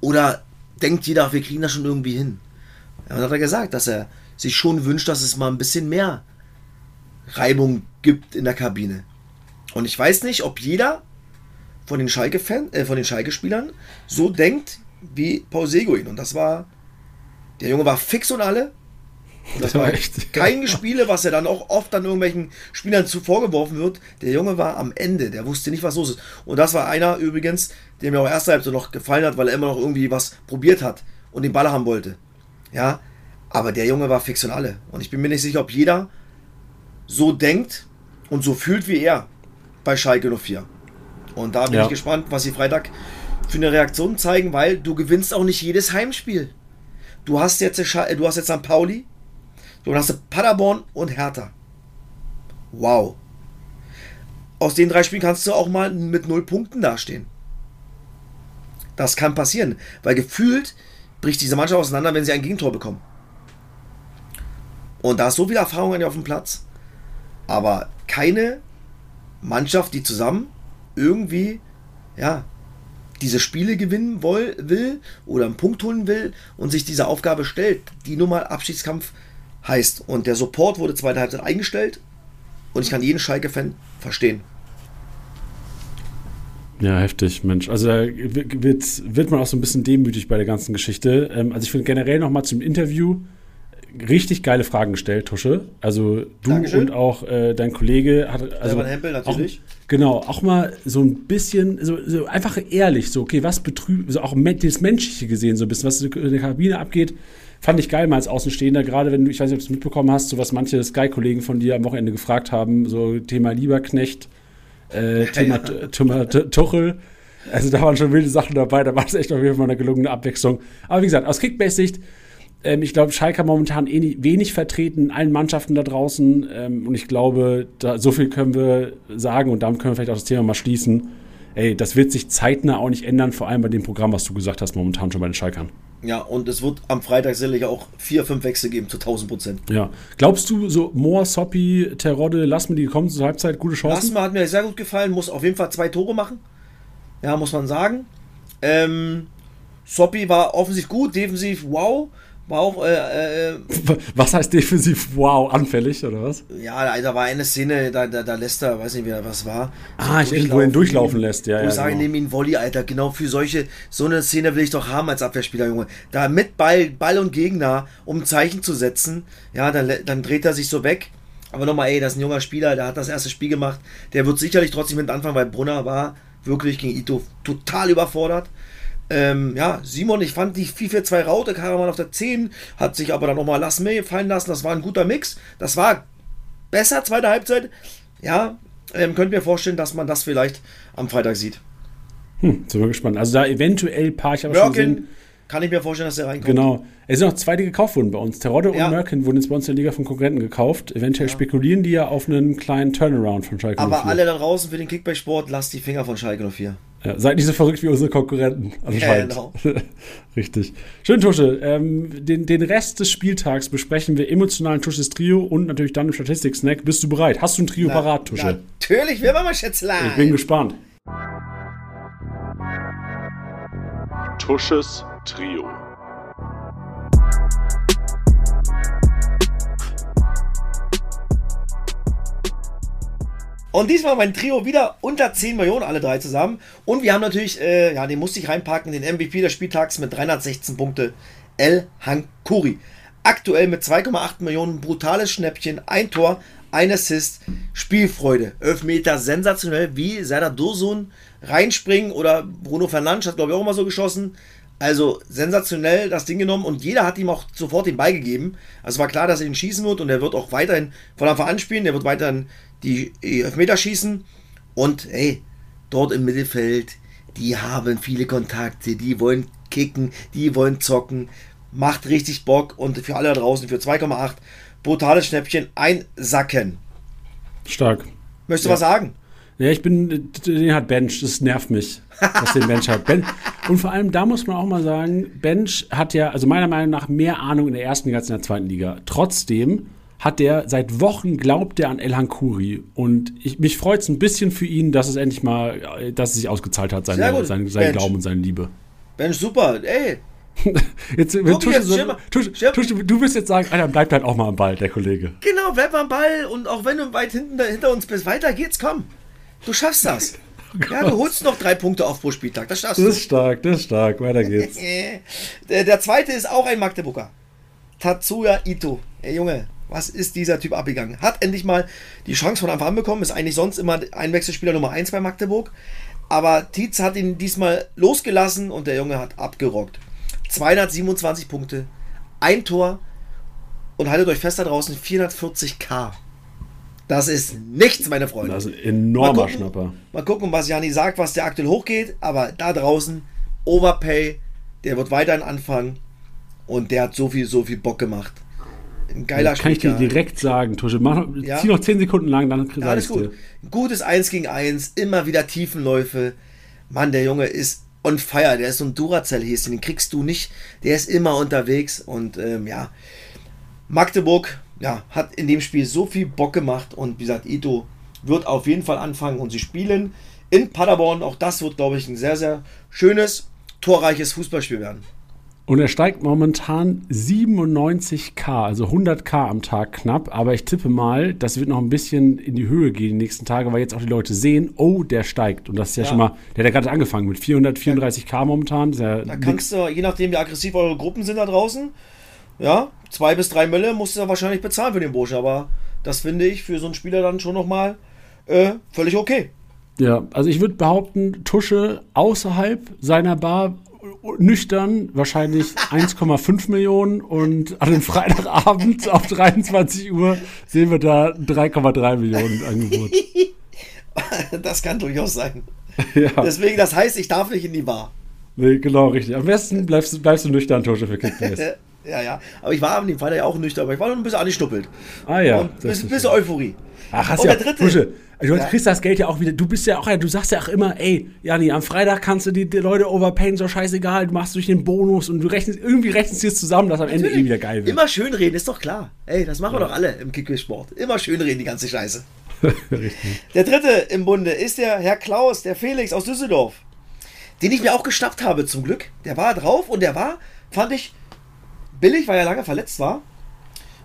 Oder denkt jeder, wir kriegen das schon irgendwie hin. Ja, dann hat er gesagt, dass er sich schon wünscht, dass es mal ein bisschen mehr Reibung gibt in der Kabine. Und ich weiß nicht, ob jeder von den Schalke-Fan, äh, von den Schalke-Spielern so denkt wie Paul Seguin. Und das war, der Junge war fix und alle. Und das, das war echt kein Gespiele, was er dann auch oft an irgendwelchen Spielern zuvor geworfen wird. Der Junge war am Ende, der wusste nicht, was los ist. Und das war einer übrigens, der mir auch erste Halbzeit noch gefallen hat, weil er immer noch irgendwie was probiert hat und den Ball haben wollte. Ja, aber der Junge war fix und alle. Und ich bin mir nicht sicher, ob jeder so denkt und so fühlt wie er bei Schalke 04. Und da bin ja. ich gespannt, was sie Freitag für eine Reaktion zeigen, weil du gewinnst auch nicht jedes Heimspiel. Du hast jetzt, du hast jetzt St. Pauli, du hast Paderborn und Hertha. Wow. Aus den drei Spielen kannst du auch mal mit null Punkten dastehen. Das kann passieren, weil gefühlt bricht diese Mannschaft auseinander, wenn sie ein Gegentor bekommen. Und da ist so viel Erfahrung auf dem Platz, aber keine Mannschaft, die zusammen irgendwie, ja, diese Spiele gewinnen will, will oder einen Punkt holen will und sich dieser Aufgabe stellt, die nun mal Abschiedskampf heißt. Und der Support wurde zweite Halbzeit eingestellt und ich kann jeden Schalke-Fan verstehen. Ja, heftig, Mensch. Also da wird, wird man auch so ein bisschen demütig bei der ganzen Geschichte. Ähm, also ich finde generell noch mal zum Interview, richtig geile Fragen gestellt, Tusche. Also du Dankeschön. und auch äh, dein Kollege hat also Stefan Hempel natürlich. Auch, genau, auch mal so ein bisschen so, so einfach ehrlich, so okay, was betrübt, so auch das menschliche gesehen so ein bisschen, was in der Kabine abgeht, fand ich geil mal als Außenstehender, gerade wenn du, ich weiß nicht, ob du es mitbekommen hast, so was manche Sky-Kollegen von dir am Wochenende gefragt haben, so Thema Lieberknecht, äh, Thema, ja. Thema Tuchel. Also da waren schon wilde Sachen dabei, da war es echt auf jeden Fall eine gelungene Abwechslung. Aber wie gesagt, aus Kickbase-Sicht ähm, ich glaube, Schalke momentan eh wenig vertreten in allen Mannschaften da draußen. Ähm, und ich glaube, da, so viel können wir sagen und damit können wir vielleicht auch das Thema mal schließen. Ey, das wird sich zeitnah auch nicht ändern, vor allem bei dem Programm, was du gesagt hast, momentan schon bei den Schalkern. Ja, und es wird am Freitag sicherlich auch vier, fünf Wechsel geben zu 1000 Prozent. Ja. Glaubst du, so Moor, Soppi, Terodde, lass mir die kommen zur Halbzeit, gute Chancen? Lassmer hat mir sehr gut gefallen, muss auf jeden Fall zwei Tore machen. Ja, muss man sagen. Ähm, Soppi war offensiv gut, defensiv wow war auch. Äh, äh, was heißt defensiv wow, anfällig oder was? Ja, da war eine Szene, da, da, da lässt er, weiß nicht, wer was war. Ah, ich irgendwo ihn durchlaufen lässt, ja. Wo ja, ich sage, genau. nehme ihn Volley, Alter. Genau für solche, so eine Szene will ich doch haben als Abwehrspieler, Junge. Da mit Ball, Ball und Gegner, um ein Zeichen zu setzen. Ja, dann, dann dreht er sich so weg. Aber nochmal, ey, das ist ein junger Spieler, der hat das erste Spiel gemacht. Der wird sicherlich trotzdem mit anfangen, weil Brunner war wirklich gegen Ito total überfordert. Ähm, ja, Simon, ich fand die 4-4-2 Raute, Karaman auf der 10, hat sich aber dann nochmal Lassen May fallen lassen. Das war ein guter Mix. Das war besser, zweite Halbzeit. Ja, ähm, könnt mir vorstellen, dass man das vielleicht am Freitag sieht. Hm, sind wir gespannt. Also da eventuell paar ich aber schon Merkin, kann ich mir vorstellen, dass er reinkommt. Genau. Es sind noch zwei, die gekauft wurden bei uns. Terodde Ja. und Merkin wurden jetzt bei uns in der Liga von Konkurrenten gekauft. Eventuell spekulieren die ja auf einen kleinen Turnaround von Schalke Aber 04. alle da draußen für den Kickback-Sport, lasst die Finger von Schalke 04. Ja, seid nicht so verrückt wie unsere Konkurrenten anscheinend. genau. Richtig. Schön, Tusche. Ähm, den, den Rest des Spieltags besprechen wir emotionalen Tusches Trio und natürlich dann im Statistik-Snack. Bist du bereit? Hast du ein Trio parat, Tusche? Natürlich, wer war mal Schätzlein? Ich bin gespannt. Tusches Trio. Und diesmal mein Trio wieder unter 10 Millionen, alle drei zusammen. Und wir haben natürlich, äh, ja, den musste ich reinpacken, den MVP des Spieltags mit 316 Punkte, El Hankuri. Aktuell mit 2,8 Millionen, brutales Schnäppchen, ein Tor, ein Assist, Spielfreude, Elfmeter, sensationell, wie Serdar Dursun reinspringen oder Bruno Fernandes hat, glaube ich, auch immer so geschossen. Also sensationell das Ding genommen und jeder hat ihm auch sofort den Ball gegeben. Also war klar, dass er ihn schießen wird und er wird auch weiterhin von Anfang an spielen. Der wird weiterhin die Elfmeter schießen. Und hey, dort im Mittelfeld, die haben viele Kontakte, die wollen kicken, die wollen zocken. Macht richtig Bock und für alle da draußen für 2,8 brutales Schnäppchen einsacken. Stark. Möchtest du Ja. was sagen? Ja, ich bin, den hat Bench, das nervt mich, dass den Bench hat. Ben, und vor allem, da muss man auch mal sagen, Bench hat ja, also meiner Meinung nach, mehr Ahnung in der ersten Liga als in der zweiten Liga. Trotzdem hat der seit Wochen glaubt er an El Hankuri. Und ich, mich freut es ein bisschen für ihn, dass es endlich mal, äh, dass es sich ausgezahlt hat, seine, gut, sein, sein. Glauben und seine Liebe. Mensch, super. Ey, Jetzt, Guck Tusche, jetzt, so, stell- Tusche, du wirst jetzt sagen, Alter, bleibt halt auch mal am Ball, der Kollege. Genau, bleib am Ball und auch wenn du weit hinten, hinter uns bist, weiter geht's, komm. Du schaffst das. Ja, du holst noch drei Punkte auf pro Spieltag, das schaffst Das du. ist stark, das ist stark. Weiter geht's. Der, der zweite ist auch ein Magdeburger. Tatsuya Ito. Ey Junge, was ist dieser Typ abgegangen? Hat endlich mal die Chance von Anfang an bekommen, ist eigentlich sonst immer Einwechselspieler Nummer 1 bei Magdeburg. Aber Tietz hat ihn diesmal losgelassen und der Junge hat abgerockt. 227 Punkte, ein Tor und haltet euch fest da draußen, 440k. Das ist nichts, meine Freunde. Das ist ein enormer Mal gucken. Schnapper. Mal gucken, was Jani sagt, was der aktuell hochgeht. Aber da draußen, Overpay, der wird weiterhin anfangen. Und der hat so viel, so viel Bock gemacht. Ein geiler Kann ich dir direkt sagen, Tusche. Mach, Ja. Zieh noch 10 Sekunden lang, dann sag Ja, alles dir. gut. Ein Gutes 1 gegen 1, immer wieder Tiefenläufe. Mann, der Junge ist on fire. Der ist so ein Duracell-Häschen, den kriegst du nicht. Der ist immer unterwegs. Und ähm, ja, Magdeburg ja, hat in dem Spiel so viel Bock gemacht. Und wie gesagt, Ito wird auf jeden Fall anfangen. Und sie spielen in Paderborn. Auch das wird, glaube ich, ein sehr, sehr schönes, torreiches Fußballspiel werden. Und er steigt momentan 97k, also 100k am Tag knapp. Aber ich tippe mal, das wird noch ein bisschen in die Höhe gehen die nächsten Tage, weil jetzt auch die Leute sehen, oh, der steigt. Und das ist ja, Ja. schon mal, der hat ja gerade angefangen mit 434k momentan. Ja Da nix. kannst du, je nachdem wie aggressiv eure Gruppen sind da draußen, ja, zwei bis drei Mölle musst du da wahrscheinlich bezahlen für den Bursch, aber das finde ich für so einen Spieler dann schon nochmal äh, völlig okay. Ja, also ich würde behaupten, Tusche außerhalb seiner Bar nüchtern wahrscheinlich 1,5 Millionen und an dem Freitagabend auf 23 Uhr sehen wir da 3,3 Millionen Angebot. das kann durchaus sein. ja, Deswegen, das heißt, ich darf nicht in die Bar. nee, genau richtig. Am besten bleibst, du- bleibst du nüchtern, Tusche für Kickbase. Ja, ja. Aber ich war am dem Freitag ja auch nüchtern, aber ich war nur ein bisschen angestuppelt. Ah ja, Und ein bisschen, Euphorie. Ach, hast Und ja, der dritte. Tusche, du Ja. kriegst das Geld ja auch wieder. Du bist ja auch, du sagst ja auch immer, ey, Jani, am Freitag kannst du die, die Leute overpayen, so scheißegal, du machst durch den Bonus und du rechnest, irgendwie rechnest du es zusammen, dass am Ende eh wieder geil wird. Immer schön reden, ist doch klar. Ey, das machen wir doch alle im Kickbase-Sport. Immer schön reden, die ganze Scheiße. Der dritte im Bunde ist der Herr Klaus, der Felix aus Düsseldorf. Den ich mir auch geschnappt habe, zum Glück. Der war drauf und der war, fand ich, billig, weil er lange verletzt war.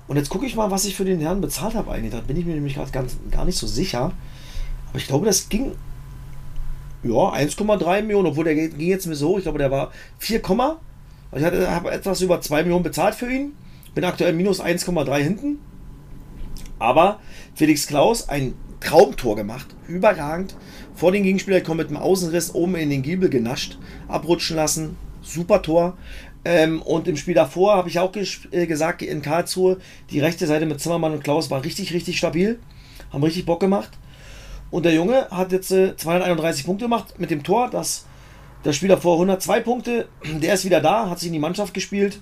Und jetzt gucke ich mal, was ich für den Herrn bezahlt habe eigentlich. Da bin ich mir nämlich gerade gar nicht so sicher. Aber ich glaube, das ging ja 1,3 Millionen, obwohl der ging jetzt mir so. Ich glaube, der war 4, also ich habe etwas über 2 Millionen bezahlt für ihn. Bin aktuell minus 1,3 hinten. Aber Felix Klaus, ein Traumtor gemacht. Überragend. Vor den Gegenspieler kommt mit dem Außenriss oben in den Giebel genascht, abrutschen lassen. Super Tor. Ähm, und im Spiel davor habe ich auch äh, gesagt, in Karlsruhe, die rechte Seite mit Zimmermann und Klaus war richtig, richtig stabil. Haben richtig Bock gemacht. Und der Junge hat jetzt äh, 231 Punkte gemacht mit dem Tor. Das, das Spiel davor 102 Punkte. Der ist wieder da, hat sich in die Mannschaft gespielt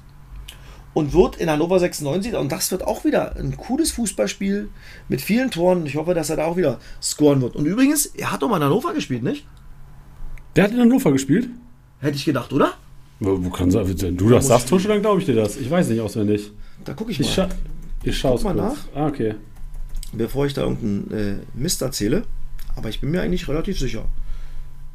und wird in Hannover 96, und das wird auch wieder ein cooles Fußballspiel mit vielen Toren. Ich hoffe, dass er da auch wieder scoren wird. Und übrigens, er hat doch mal in Hannover gespielt, nicht? Der hat in Hannover gespielt? Hätte ich gedacht, oder? Wo, wo kann sein? Wenn du das sagst, Tusche, dann glaube ich dir das. Ich weiß nicht auswendig. Da gucke ich mal. Ich, scha ich schaue es mal kurz. nach. Ah, okay. Bevor ich da irgendeinen äh, Mist erzähle. Aber ich bin mir eigentlich relativ sicher.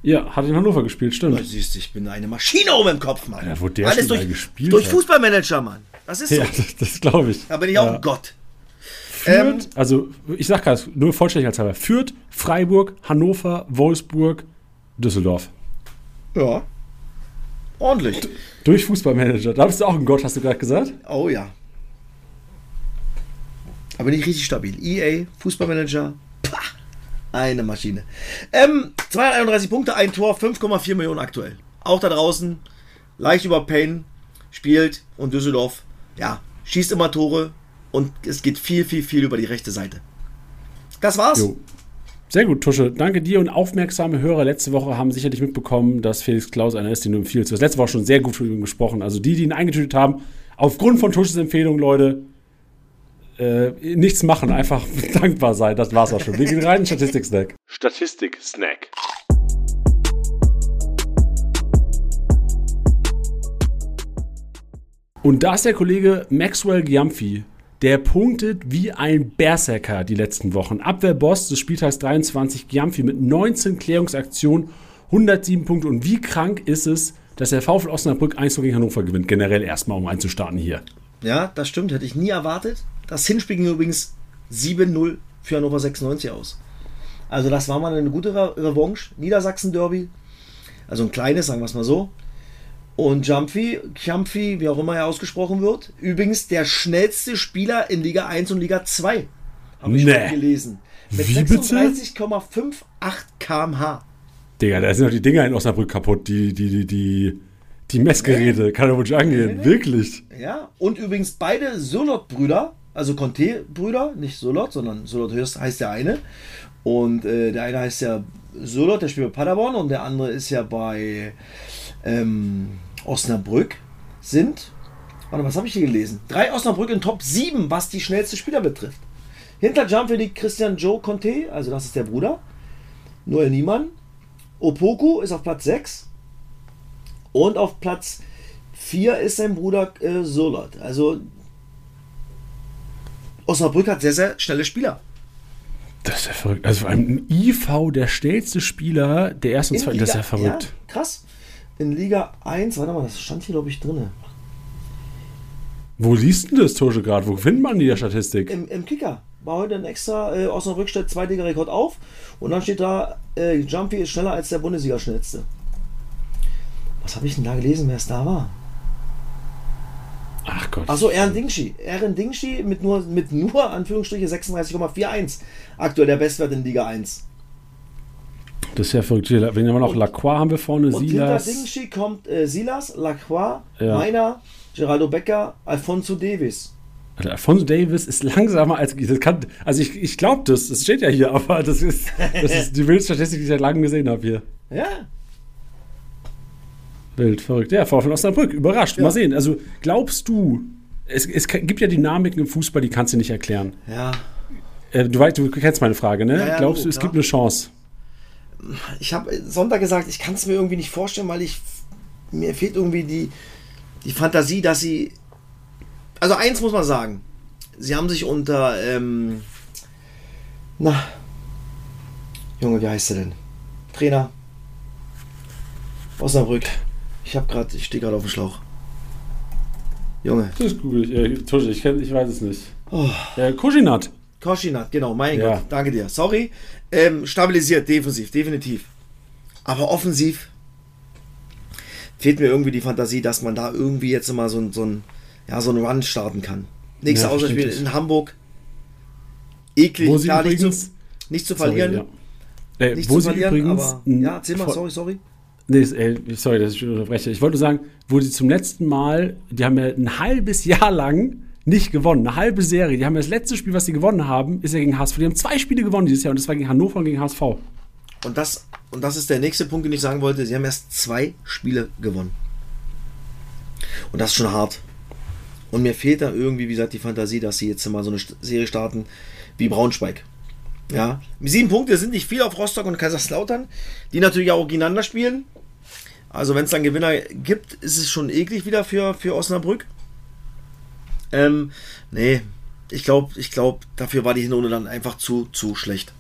Ja, hat in Hannover gespielt, Du stimmt. siehst, ich bin eine Maschine oben im Kopf, Mann. Ja, wo der Alles durch, gespielt durch. Fußballmanager, Mann. Das ist so. Ja, das, das glaube ich. Da bin ich auch Ja. ein Gott. Fürth, Ähm, also ich sag gerade, nur vollständigkeitshalber. Fürth, Freiburg, Hannover, Wolfsburg, Düsseldorf. Ja. Ordentlich. Durch Fußballmanager. Da bist du auch ein Gott, hast du gerade gesagt? Oh ja. Aber nicht richtig stabil. EA, Fußballmanager, pah, eine Maschine. Ähm, 231 Punkte, ein Tor, 5,4 Millionen aktuell. Auch da draußen, leicht über Payne, spielt und Düsseldorf, ja, schießt immer Tore und es geht viel, viel, viel über die rechte Seite. Das war's. Jo. Sehr gut, Tusche. Danke dir und aufmerksame Hörer letzte Woche haben sicherlich mitbekommen, dass Felix Klaus einer ist, den du empfiehlst. Du hast letzte Woche schon sehr gut von ihm gesprochen. Also die, die ihn eingetütet haben, aufgrund von Tusches Empfehlung, Leute, äh, nichts machen, einfach dankbar sein. Das war's auch schon. Wir gehen rein in Statistik-Snack. Statistik-Snack. Und da ist der Kollege Maxwell Giampfi. Der punktet wie ein Berserker die letzten Wochen. Abwehrboss des Spieltags 23 Giampfi mit 19 Klärungsaktionen, 107 Punkte. Und wie krank ist es, dass der VfL Osnabrück 1 gegen Hannover gewinnt? Generell erstmal, um einzustarten hier. Ja, das stimmt, hätte ich nie erwartet. Das Hinspiel ging übrigens 7-0 für Hannover 96 aus. Also das war mal eine gute Re Revanche. Niedersachsen-Derby. Also ein kleines, sagen wir es mal so. Und Jumpy, Jumpy, wie auch immer er ausgesprochen wird, übrigens der schnellste Spieler in Liga 1 und Liga 2. Habe ich Nee. gelesen. Mit Wie bitte? 36,58 km/h. Digga, da sind doch die Dinger in Osnabrück kaputt. Die, die, die, die, die Messgeräte. Kann doch wohl nicht angehen. nee. Wirklich. Ja, und übrigens beide Solot-Brüder, also Conte-Brüder, nicht Solot, sondern Solot heißt der eine. Und äh, der eine heißt ja Solot, der spielt bei Paderborn, und der andere ist ja bei ähm, Osnabrück. Sind, warte, was habe ich hier gelesen? Drei Osnabrück in Top 7, was die schnellste Spieler betrifft. Hinter Jumpy liegt Christian Joe Conte, also das ist der Bruder. Noel Niemann. Opoku ist auf Platz 6. Und auf Platz 4 ist sein Bruder äh, Solot. Also Osnabrück hat sehr, sehr schnelle Spieler. Das ist ja verrückt. Also vor allem ein IV, der schnellste Spieler der ersten und zweiten, das ist ja verrückt. Ja, krass. In Liga 1, warte mal, das stand hier, glaube ich, drin. Wo liest denn das, Tosche, gerade? Wo findet man die der Statistik? Im, Im Kicker war heute ein extra äh, Osnabrück stellt Zweitliga-Rekord auf und dann steht da, äh, Jumpy ist schneller als der Bundesliga-schnellste. Was habe ich denn da gelesen, wer es da war? Ach Gott. Achso, Eren Dingshi. Eren Dingshi mit nur, mit nur Anführungsstriche 36,41. Aktuell der Bestwert in Liga 1. Das ist ja verrückt. Wen haben wir noch? Lacroix haben wir vorne, Und hinter Silas. Dingshi kommt äh, Silas, Lacroix, Ja. Meiner, Geraldo Becker, Alfonso Davis. Alter, Alfonso Davis ist langsamer als. Das kann, also ich, ich glaube das, das steht ja hier, aber das ist, das ist die wildste Statistik, die ich seit langem gesehen habe hier. Ja, Wild, verrückt. Ja, VfL Osnabrück, überrascht. Ja. Mal sehen. Also glaubst du, es, es gibt ja Dynamiken im Fußball, die kannst du nicht erklären. ja. Äh, du, weißt, du kennst meine Frage, ne? Ja, ja, glaubst du, es gibt eine Chance? Ich habe Sonntag gesagt, ich kann es mir irgendwie nicht vorstellen, weil ich mir fehlt irgendwie die, die Fantasie, dass sie. Also eins muss man sagen, sie haben sich unter ähm, na Junge, wie heißt der denn? Trainer Osnabrück. Ich habe gerade, ich stehe gerade auf dem Schlauch. Junge, Das ist gut. Äh, Tusche, ich, kenn, ich weiß es nicht. oh, Äh, Kuschinat. Koschinat, genau, mein Ja. Gott, danke dir. Sorry, ähm, stabilisiert, defensiv, definitiv. Aber offensiv fehlt mir irgendwie die Fantasie, dass man da irgendwie jetzt mal so ein, so ein, ja, so einen Run starten kann. Nächstes Ja, Auswärtsspiel in Hamburg. Eklig, Wo klar, nicht, zu, nicht zu verlieren. Sorry, ja. äh, Nicht wo zu sie verlieren, übrigens. aber, ja, erzähl mal, sorry, sorry. Nee, ey, sorry, dass ich unterbreche. Ich wollte nur sagen, wo sie zum letzten Mal, die haben ja ein halbes Jahr lang nicht gewonnen. Eine halbe Serie. Die haben das letzte Spiel, was sie gewonnen haben, ist ja gegen HSV. Die haben zwei Spiele gewonnen dieses Jahr und das war gegen Hannover und gegen HSV. Und das, und das ist der nächste Punkt, den ich sagen wollte. Sie haben erst zwei Spiele gewonnen. Und das ist schon hart. Und mir fehlt da irgendwie, wie gesagt, die Fantasie, dass sie jetzt mal so eine Serie starten wie Braunschweig. Ja, sieben Punkte sind nicht viel auf Rostock und Kaiserslautern, die natürlich auch gegeneinander spielen. Also wenn es dann Gewinner gibt, ist es schon eklig wieder für, für Osnabrück. Ähm, nee, ich glaube, ich glaub, dafür war die Hinrunde dann einfach zu, zu schlecht.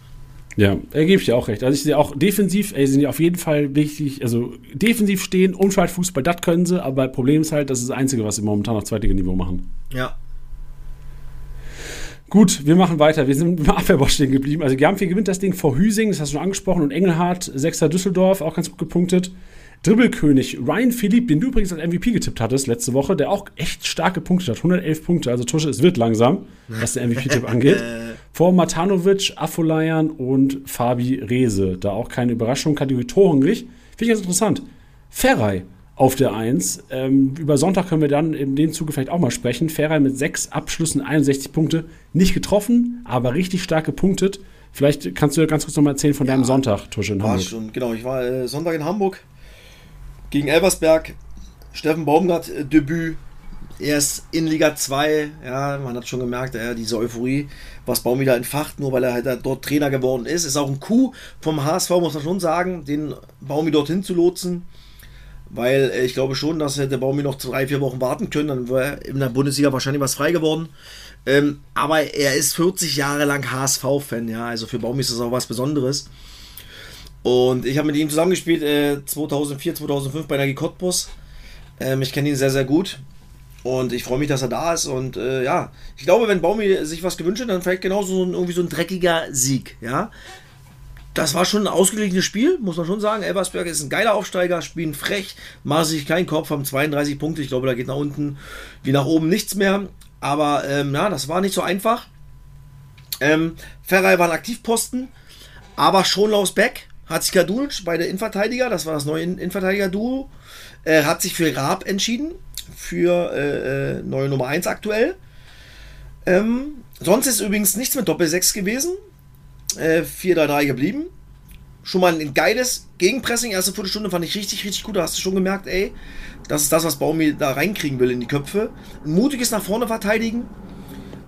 Ja, er gebe ich dir auch recht. Also ich sehe auch defensiv, ey, sind ja auf jeden Fall wichtig, also defensiv stehen, Umschaltfußball, das können sie, aber Problem ist halt, das ist das Einzige, was sie momentan auf Zweitliganiveau machen. Ja, Gut, wir machen weiter. Wir sind im Abwehrboss stehen geblieben. Also Giamfi gewinnt das Ding vor Hüsing, das hast du schon angesprochen, und Engelhardt, Sechster Düsseldorf, auch ganz gut gepunktet. Dribbelkönig Ryan Philipp, den du übrigens als MVP getippt hattest letzte Woche, der auch echt stark gepunktet hat. 111 Punkte, also Tusche, es wird langsam, was der MVP-Tipp angeht. Vor Matanovic, Afolayan und Fabi Rehse. Da auch keine Überraschung, Kategorie torhungrig. Finde ich ganz interessant. Ferrei auf der 1. Ähm, über Sonntag können wir dann in dem Zuge vielleicht auch mal sprechen. Ferrei mit sechs Abschlüssen, 61 Punkte. Nicht getroffen, aber richtig stark gepunktet. Vielleicht kannst du ja ganz kurz noch mal erzählen von deinem Sonntag, Tusche in War Hamburg. schon, genau. Ich war äh, Sonntag in Hamburg gegen Elversberg. Steffen Baumgart äh, Debüt. Er ist in Liga 2. Ja, man hat schon gemerkt, ja, diese Euphorie, was Baum wieder entfacht, nur weil er halt dort Trainer geworden ist. Ist auch ein Coup vom HSV, muss man schon sagen, den Baumi dorthin zu lotsen. Weil äh, ich glaube schon, dass hätte Baumi noch drei, vier Wochen warten können, dann wäre in der Bundesliga wahrscheinlich was frei geworden. Ähm, aber er ist 40 Jahre lang HSV-Fan, ja. Also für Baumi ist das auch was Besonderes. Und ich habe mit ihm zusammengespielt äh, 2004, 2005 bei Energie Cottbus. Ähm, ich kenne ihn sehr, sehr gut. Und ich freue mich, dass er da ist. Und äh, ja, ich glaube, wenn Baumi sich was gewünscht hat, dann vielleicht genauso so ein, irgendwie so ein dreckiger Sieg. Ja, das war schon ein ausgeglichenes Spiel, muss man schon sagen. Elversberg ist ein geiler Aufsteiger, spielen frech, machen sich keinen Kopf, haben 32 Punkte. Ich glaube, da geht nach unten wie nach oben nichts mehr. Aber ähm, ja, das war nicht so einfach. Ähm, Ferrei war ein Aktivposten, aber Schonlaus Beck hat sich Kadunic, beide Innenverteidiger, das war das neue In- Innenverteidiger-Duo, äh, hat sich für Raab entschieden, für äh, äh, neue Nummer 1 aktuell. Ähm, sonst ist übrigens nichts mit Doppel-6 gewesen. Äh, 4-3-3 geblieben. Schon mal ein geiles Gegenpressing. Erste Viertelstunde fand ich richtig, richtig gut. Da hast du schon gemerkt, ey, das ist das, was Baumi da reinkriegen will in die Köpfe. Ein mutiges nach vorne verteidigen.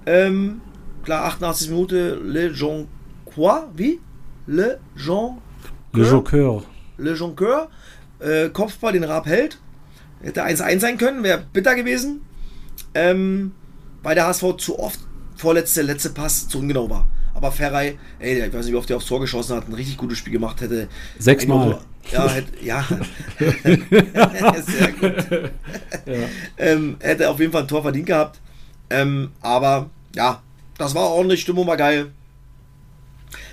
Ähm, klar, 88 Minute, Le Jean Quoi? Wie? Le Jean Le Joker. Le Jonqueur, äh, Kopfball, den Raab hält. Hätte 1-1 sein können, wäre bitter gewesen. Ähm, weil der HSV zu oft vorletzte, letzte Pass zu ungenau war. Aber Ferrei, ey, ich weiß nicht, wie oft der aufs Tor geschossen hat, ein richtig gutes Spiel gemacht hätte. Sechsmal. Ja, hätte, ja. sehr gut. Ähm, hätte auf jeden Fall ein Tor verdient gehabt. Ähm, aber ja, das war ordentlich, Stimmung war geil.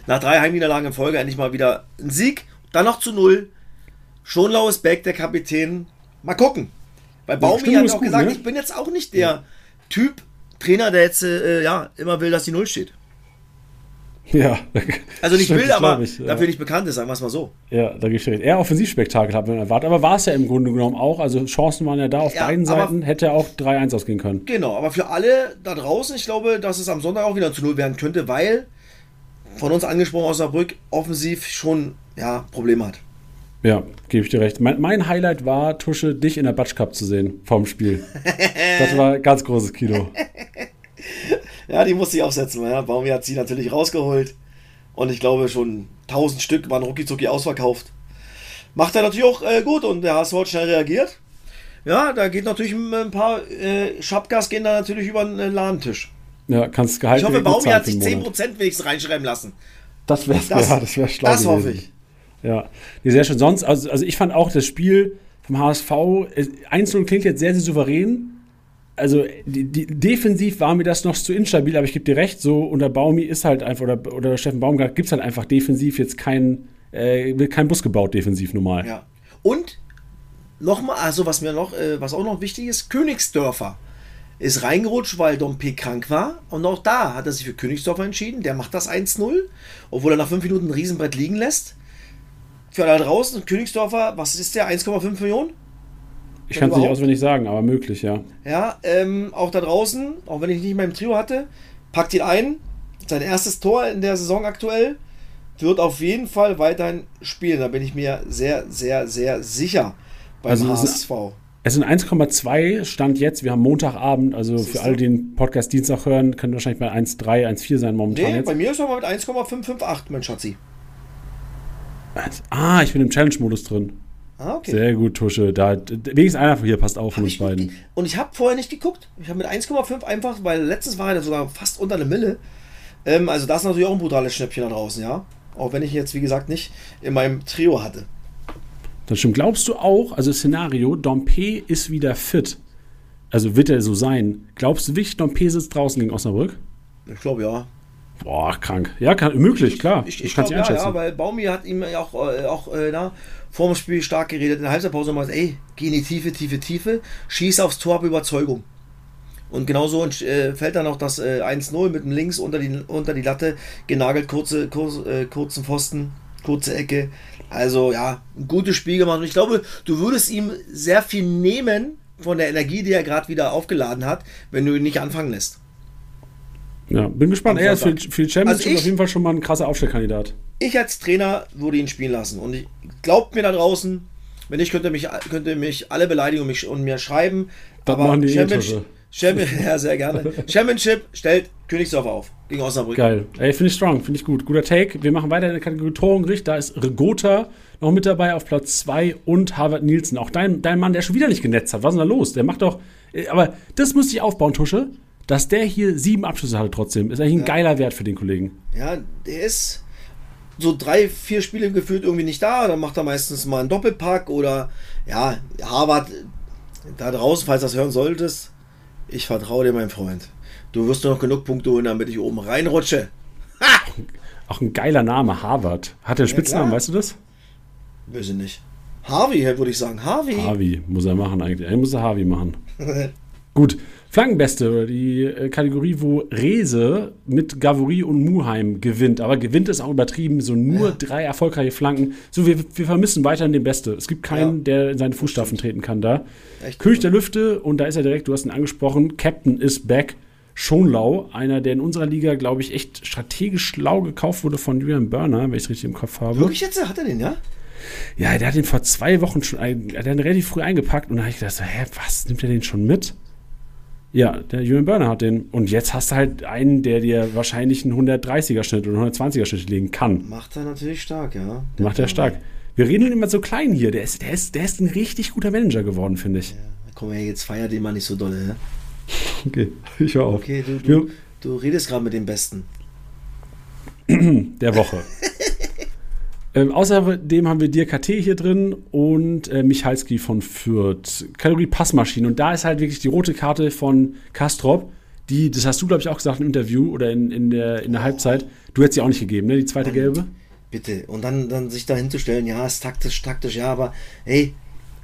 Nach drei Heimniederlagen in Folge endlich mal wieder ein Sieg. Dann noch zu null. Schonlau ist back, der Kapitän. Mal gucken. Weil Baumi hat auch gut, gesagt, ne? ich bin jetzt auch nicht der Typ Trainer, der jetzt äh, ja, immer will, dass die Null steht. Ja. Also nicht Stimmt, will, aber ich, ja. dafür nicht bekannt ist, sagen wir es mal so. Ja, da gebe ich recht. Eher Offensivspektakel hat man erwartet, aber war es ja im Grunde genommen auch. Also Chancen waren ja da auf Ja, beiden Seiten. Hätte auch 3-1 ausgehen können. Genau, aber für alle da draußen, ich glaube, dass es am Sonntag auch wieder zu Null werden könnte, weil von uns angesprochen Osnabrück offensiv schon ja, Probleme hat. Ja, gebe ich dir recht. Mein, mein Highlight war, Tusche, dich in der Batsch Cup zu sehen vorm Spiel. das war ein ganz großes Kino. Ja, die musste ich aufsetzen. Ja. Baumi hat sie natürlich rausgeholt. Und ich glaube schon 1000 Stück waren rucki ausverkauft. Macht er natürlich auch äh, gut und der HSV hat schnell reagiert. Ja, da geht natürlich ein paar äh, Schapkas gehen da natürlich über den äh, Ladentisch. Ja, kannst Gehalt Ich hoffe, Baumi hat sich den Monat. 10% wenigstens reinschreiben lassen. Das wäre Das- ja, das wär schlau das hoffe gewesen. ich. Ja, nee, sehr schön. Sonst, also, also ich fand auch das Spiel vom HSV, äh, 1-0 klingt jetzt sehr, sehr souverän. Also die, die, defensiv war mir das noch zu instabil, aber ich gebe dir recht, so unter Baumi ist halt einfach, oder, oder Steffen Baumgart gibt es halt einfach defensiv jetzt kein, äh, wird kein Bus gebaut, defensiv normal. Ja. Und nochmal, also was mir noch, äh, was auch noch wichtig ist, Königsdörfer ist reingerutscht, weil Dompe krank war. Und auch da hat er sich für Königsdorfer entschieden. Der macht das 1-0, obwohl er nach 5 Minuten ein Riesenbrett liegen lässt. Für alle draußen, Königsdorfer, was ist der? 1,5 Millionen? Ich kann es nicht auswendig sagen, aber möglich, ja. Ja, ähm, auch da draußen, auch wenn ich nicht in meinem Trio hatte, packt ihn ein. Sein erstes Tor in der Saison aktuell wird auf jeden Fall weiterhin spielen. Da bin ich mir sehr, sehr, sehr sicher beim also HSV. Es sind 1,2 Stand jetzt. Wir haben Montagabend, also für alle, die den Podcast Dienstag hören, können wahrscheinlich bei 1,3, 1,4 sein momentan. Nee, jetzt. bei mir ist er mal mit 1,558, mein Schatzi. Ah, ich bin im Challenge-Modus drin. Ah, okay. Sehr gut, Tusche. Da, wenigstens einer von hier passt auf von uns beiden. Und ich habe vorher nicht geguckt. Ich habe mit 1,5 einfach, weil letztens war er sogar fast unter eine Mille. Ähm, also das ist natürlich auch ein brutales Schnäppchen da draußen, ja. Auch wenn ich jetzt, wie gesagt, nicht in meinem Trio hatte. Das stimmt. Glaubst du auch, also Szenario, Dompe ist wieder fit. Also wird er so sein. Glaubst du wirklich, Dompe sitzt draußen gegen Osnabrück? Ich glaube ja. Boah, krank. Ja, kann, möglich, klar. Ich, ich, ich kann es ja, einschätzen. Ja, weil Baumi hat ihm ja auch, äh, auch äh, na, vor dem Spiel stark geredet. In der Halbzeitpause mal ey, geh in die Tiefe, Tiefe, Tiefe. Schieß aufs Tor, Überzeugung. Und genauso äh, fällt dann auch das äh, 1-0 mit dem Links unter die, unter die Latte, genagelt, kurze, kurz, äh, kurzen Pfosten, kurze Ecke. Also ja, ein gutes Spiel gemacht. Und ich glaube, du würdest ihm sehr viel nehmen von der Energie, die er gerade wieder aufgeladen hat, wenn du ihn nicht anfangen lässt. Ja, bin gespannt. Er ist für, für die Champions also ich, auf jeden Fall schon mal ein krasser Aufstellkandidat. Ich als Trainer würde ihn spielen lassen. Und ich, glaubt mir da draußen, wenn nicht, könnt ihr mich, könnt ihr mich alle beleidigen und, mich, und mir schreiben. Das aber machen die Championship, Championship, ja, sehr gerne. Championship stellt Königsdorf auf gegen Osnabrück. Geil. Ey, finde ich strong, finde ich gut. Guter Take. Wir machen weiter in der Kategorie Tor und Gericht. Da ist Regota noch mit dabei auf Platz 2 und Harvard Nielsen. Auch dein, dein Mann, der schon wieder nicht genetzt hat. Was ist denn da los? Der macht doch. Äh, aber das müsste ich aufbauen, Tusche. Dass der hier sieben Abschlüsse hatte trotzdem, ist eigentlich ein ja. geiler Wert für den Kollegen. Ja, der ist so drei, vier Spiele gefühlt irgendwie nicht da. Dann macht er meistens mal einen Doppelpack oder ja, Harvard da draußen, falls du das hören solltest, ich vertraue dir, mein Freund. Du wirst noch genug Punkte holen, damit ich oben reinrutsche. Ha! Auch ein geiler Name, Harvard. Hat er einen ja, Spitznamen, klar. weißt du das? Weiß ich nicht. Harvey, würde ich sagen. Harvey. Harvey muss er machen eigentlich. Er muss er Harvey machen. Gut. Flankenbeste, die äh, Kategorie, wo Rese mit Gavouri und Muheim gewinnt. Aber gewinnt ist auch übertrieben, so nur ja. drei erfolgreiche Flanken. So, wir, wir vermissen weiterhin den Beste. Es gibt keinen, ja. der in seine Fußstapfen treten kann da. Echt König der Lüfte, und da ist er direkt, du hast ihn angesprochen, Captain is back. Schonlau, einer, der in unserer Liga, glaube ich, echt strategisch schlau gekauft wurde von Julian Burner, wenn ich es richtig im Kopf habe. Wirklich jetzt? Hat er den, ja? Ja, der hat den vor zwei Wochen schon, der hat den relativ früh eingepackt und da habe ich gedacht, hä, was, nimmt er den schon mit? Ja, der Julian Burner hat den. Und jetzt hast du halt einen, der dir wahrscheinlich einen 130er Schnitt oder 120er Schnitt legen kann. Macht er natürlich stark, ja. Der Macht er stark. Wir reden immer so klein hier. Der ist, der ist, der ist ein richtig guter Manager geworden, finde ich. Ja, komm her, jetzt feier den mal nicht so dolle, ja? Okay, ich höre auf. Okay, du, du, du redest gerade mit dem Besten. Der Woche. Ähm, außerdem haben wir Dirk KT hier drin und äh, Michalski von Fürth. Kategorie Passmaschine. Und da ist halt wirklich die rote Karte von Kastrop. Die, das hast du, glaube ich, auch gesagt im Interview oder in, in, der, in der oh. Halbzeit. Du hättest sie auch nicht gegeben, ne? Die zweite Mann, gelbe. Bitte. Und dann, dann sich da hinzustellen, ja, ist taktisch, taktisch, ja, aber hey,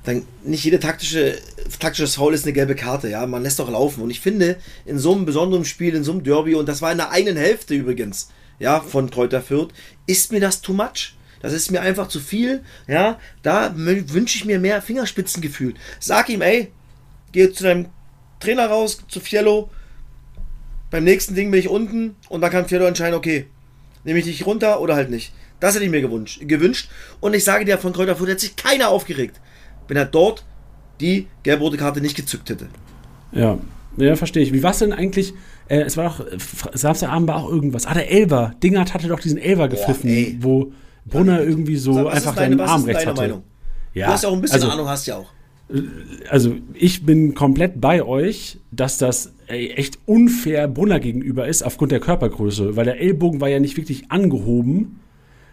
dann nicht jede taktische, taktisches Foul ist eine gelbe Karte, ja. Man lässt doch laufen. Und ich finde, in so einem besonderen Spiel, in so einem Derby, und das war in der eigenen Hälfte übrigens, ja, von Kräuter Fürth, ist mir das too much. Das ist mir einfach zu viel. Ja, da wünsche ich mir mehr Fingerspitzengefühl. Sag ihm, ey, geh zu deinem Trainer raus, zu Fiello. Beim nächsten Ding bin ich unten und dann kann Fiello entscheiden, okay, nehme ich dich runter oder halt nicht. Das hätte ich mir gewünscht. Und ich sage dir, von Kräuterfurt hat sich keiner aufgeregt, wenn er dort die gelb-rote Karte nicht gezückt hätte. Ja, ja, verstehe ich. Wie war es denn eigentlich? Äh, es war doch, Samstagabend war auch irgendwas. Ah, der Elber. Dingert hatte doch diesen Elber gepfiffen, Boah, wo Brunner irgendwie so Sag, einfach deine, deinen Arm rechts hatte. Meinung? Ja, du hast ja auch ein bisschen also, Ahnung, hast ja auch. Äh, also ich bin komplett bei euch, dass das echt unfair Brunner gegenüber ist aufgrund der Körpergröße, weil der Ellbogen war ja nicht wirklich angehoben.